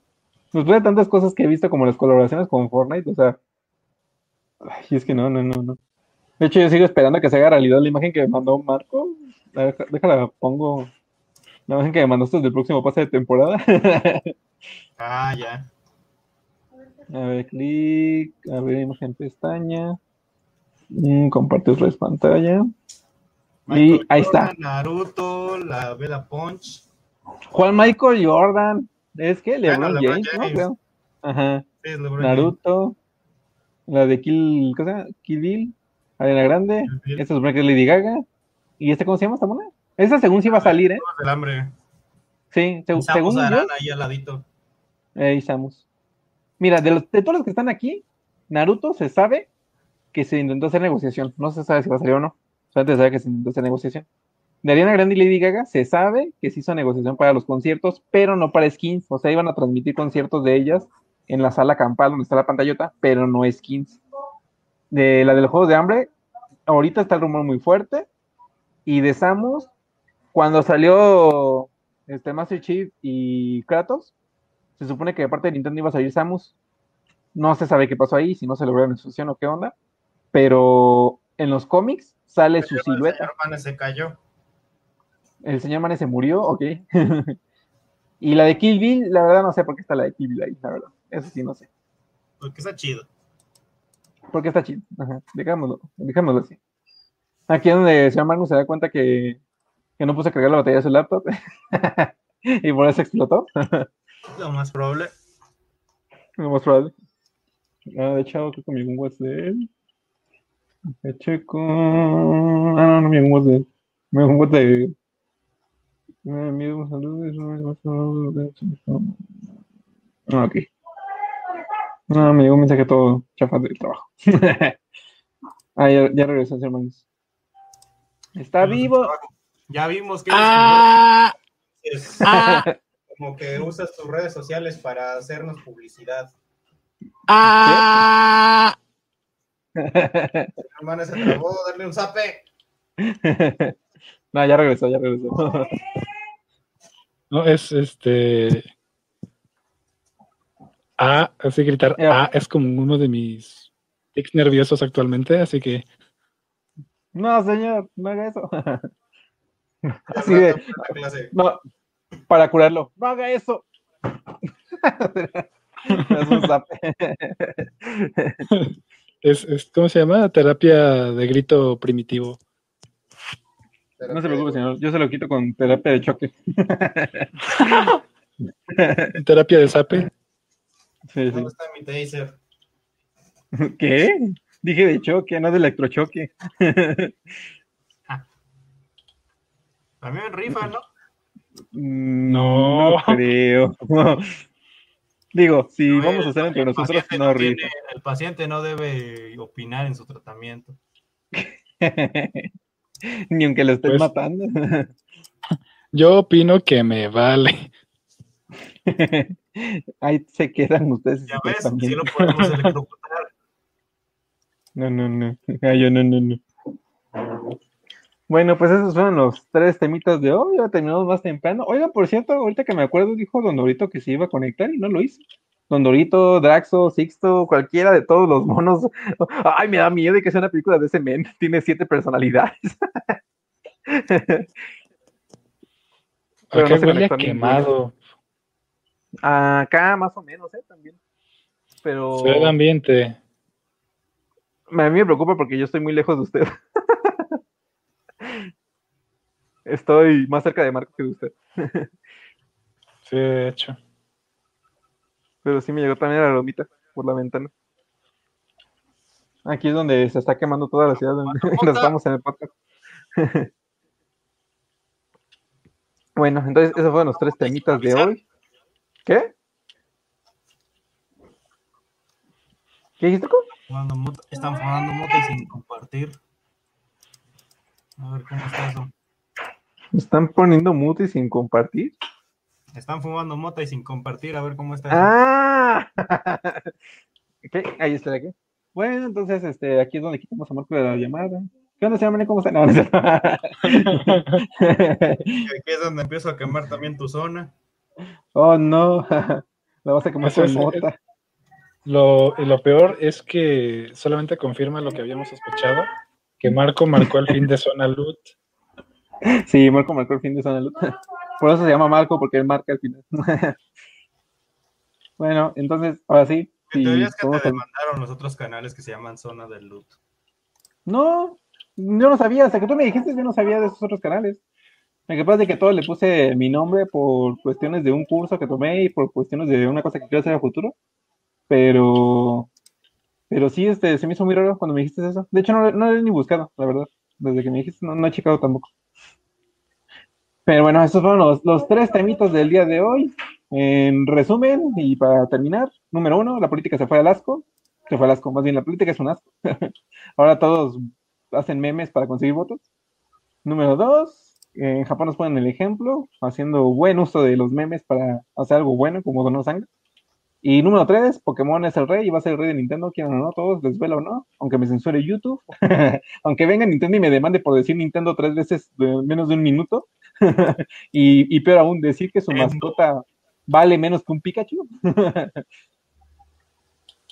Después de tantas cosas que he visto como las colaboraciones con Fortnite, o sea. Ay, es que no, no, no, no. De hecho, yo sigo esperando a que se haga realidad la imagen que me mandó Marco. Déjala, pongo la imagen que me mandaste del próximo pase de temporada. [laughs] ah, ya. A ver, clic, a ver, imagen pestaña. Mm, comparte otra pantalla. Michael y ahí está. Naruto, la Vela Punch. Juan Michael Jordan. Es que LeBron, Bueno, James, James. ¿no? Ajá. Sí, Naruto. La de Kill, ¿qué se? Kill Bill. Ariana Grande. Esta es que es Lady Gaga. ¿Y este cómo se llama esta mona? Esa según sí va a salir, ¿eh? Del hambre. Sí, Samus según yo. Ahí al ladito. Ahí Samus. Mira, de, los, de todos los que están aquí, Naruto se sabe que se intentó hacer negociación. No se sabe si va a salir o no. Se sabe que se intentó hacer negociación. De Ariana Grande y Lady Gaga se sabe que se hizo negociación para los conciertos, pero no para skins. O sea, iban a transmitir conciertos de ellas en la sala campal donde está la pantallota, pero no skins. De la del juego de hambre, ahorita está el rumor muy fuerte. Y de Samus, cuando salió este Master Chief y Kratos, se supone que de parte de Nintendo iba a salir Samus. No se sabe qué pasó ahí, si no se logró la o qué onda. Pero en los cómics sale su El silueta. señor Mane se cayó. El señor Mane se murió, ok. [laughs] y la de Kill Bill, la verdad no sé por qué está la de Kill Bill ahí, la verdad. Eso sí no sé. Porque está chido. Porque está chido. Ajá. Dejámoslo, dejámoslo así. Aquí es donde el señor Magnus se da cuenta que, que no puso a cargar la batería de su laptop. [laughs] y por eso explotó. [laughs] Lo más probable. Lo más probable. Ah, de hecho, creo que llegó un WhatsApp de él. De checo. Ah, no, no me llegó un WhatsApp de llegó un de él. Me envió un saludo. Ah, ok. No, me llegó un mensaje todo chafa del trabajo. [laughs] ah, ya, ya regresó, hermanos. Está vivo. Ya vimos que Ah, es ah, como que usas tus redes sociales para hacernos publicidad. ah. Hermano, se trabó, darle un zape. [laughs] no, ya regresó, ya regresó. No, es este. A, así gritar A es como uno de mis tics nerviosos actualmente, así que. No, señor, no haga eso. [laughs] Así de. No, para curarlo. No haga eso. [laughs] es, es, ¿Cómo se llama? Terapia de grito primitivo. No se preocupe, señor. Yo se lo quito con terapia de choque. [laughs] terapia de sape. ¿Dónde está mi taser? ¿Qué? Dije de choque, no de electrochoque. También rifa, ¿no? [laughs] No, no creo. Digo, si vamos a hacer entre nosotros, no, rifa. el paciente no debe opinar en su tratamiento. [laughs] Ni aunque lo estés pues, matando. [laughs] Yo opino que me vale. [laughs] Ahí se quedan ustedes. Ya ves, si lo podemos electrocutar. No, no, no. Ay, yo no, no, no. Bueno, pues esos fueron los tres temitas de hoy. Ya terminamos más temprano. Oiga, por cierto, ahorita que me acuerdo, dijo Don Dorito que se iba a conectar y no lo hizo. Don Dorito, Draxo, Sixto, cualquiera de todos los monos. [laughs] Ay, me da miedo de que sea una película de ese men. [laughs] Tiene siete personalidades. [laughs] Pero no huele quemado. Acá más o menos, ¿eh? También. Pero... Se ve el ambiente. A mí me preocupa porque yo estoy muy lejos de usted. Estoy más cerca de Marco que de usted. sí, de hecho. Pero sí me llegó también la lomita por la ventana. Aquí es donde se está quemando toda la ciudad donde estamos [laughs] en el podcast. [laughs] bueno, entonces esos fueron los tres temitas de hoy. ¿Qué? ¿Qué dijiste, Están fumando motos sin compartir. A ver cómo está eso. ¿Están poniendo mute y sin compartir? Están fumando mota y sin compartir, a ver cómo está. ¡Ah! [laughs] ahí está, aquí. Bueno, entonces, este, aquí es donde quitamos a Marco de la llamada. ¿Qué onda, señor ¿Cómo está? No, no [laughs] Aquí es donde empiezo a quemar también tu zona. Oh, no. [laughs] La vas a quemar con mota. Lo, lo peor es que solamente confirma lo que habíamos sospechado, que Marco marcó el fin de zona loot [laughs] Sí, Marco marcó el fin de zona [laughs] Por eso se llama Marco, porque él marca el final. [laughs] bueno, entonces, ahora sí. sí teorías que te demandaron los otros canales que se llaman Zona del Loot? No, yo no sabía, hasta que tú me dijiste, yo no sabía de esos otros canales. Lo que pasa es que todo le puse mi nombre por cuestiones de un curso que tomé y por cuestiones de una cosa que quiero hacer a futuro. Pero, pero sí, este, se me hizo muy raro cuando me dijiste eso. De hecho, no, no lo he ni buscado, la verdad. Desde que me dijiste, no, no he checado tampoco. Pero bueno, estos fueron los, tres temitos del día de hoy. En resumen, y para terminar, número uno, la política se fue al asco. Se fue al asco, más bien la política es un asco. [laughs] Ahora todos hacen memes para conseguir votos. Número dos, en Japón nos ponen el ejemplo, haciendo buen uso de los memes para hacer algo bueno, como donar sangre. Y número tres, Pokémon es el rey y va a ser el rey de Nintendo, quieran o no, todos, les o no, aunque me censure YouTube, [laughs] aunque venga Nintendo y me demande por decir Nintendo tres veces de menos de un minuto, [laughs] y, y peor aún, decir que su mascota vale menos que un Pikachu. [laughs]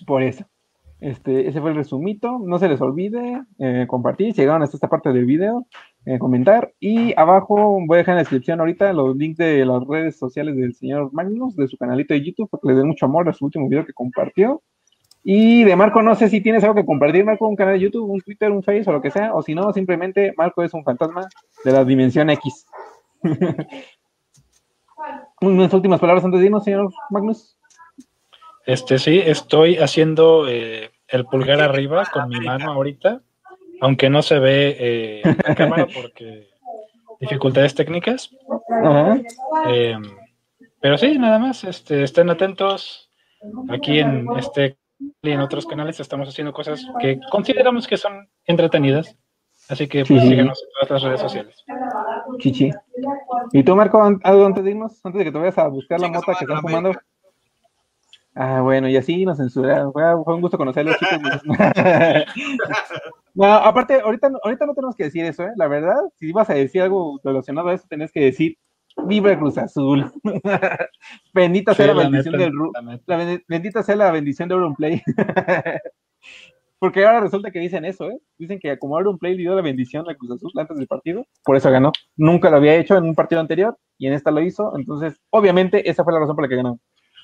por eso. Este, ese fue el resumito. No se les olvide eh, compartir. Si llegaron hasta esta parte del video, eh, comentar. Y abajo voy a dejar en la descripción ahorita los links de las redes sociales del señor Magnus, de su canalito de YouTube, porque le den mucho amor a su último video que compartió. Y de Marco, no sé si tienes algo que compartir, Marco, un canal de YouTube, un Twitter, un Face o lo que sea, o si no, simplemente Marco es un fantasma de la dimensión X. [laughs] Unas últimas palabras antes de irnos, señor Magnus. Este sí, estoy haciendo eh, el pulgar arriba con mi mano ahorita, aunque no se ve eh, la cámara porque dificultades técnicas. Em, pero sí, nada más, este, estén atentos. Aquí en este y en otros canales estamos haciendo cosas que consideramos que son entretenidas. Así que pues, síganos en todas las redes sociales. Chichi. ¿Y tú, Marco, algo antes de irnos? Antes de que te vayas a buscar la mota que están fumando. Ah, bueno, y así nos censuraron. Fue, un gusto conocerlos, chicos. [laughs] no, aparte, ahorita, ahorita no tenemos que decir eso, ¿eh? La verdad, si ibas a decir algo relacionado a eso, tenés que decir Viva Cruz Azul. [laughs] bendita sea la, bendición del la, bendita sea la bendición de Play. [laughs] Porque ahora resulta que dicen eso, ¿eh? Dicen que como Play le dio la bendición al Cruz Azul antes del partido, por eso ganó. Nunca lo había hecho en un partido anterior y en esta lo hizo. Entonces, obviamente, esa fue la razón por la que ganó.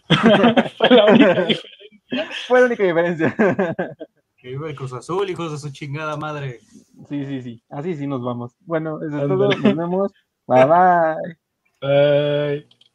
[laughs] fue la única [laughs] diferencia. Fue la única diferencia. [laughs] que viva el Cruz Azul, hijos de su chingada madre. Sí, sí, sí. Así sí nos vamos. Bueno, eso es todo. Nos vemos. Bye bye. Bye.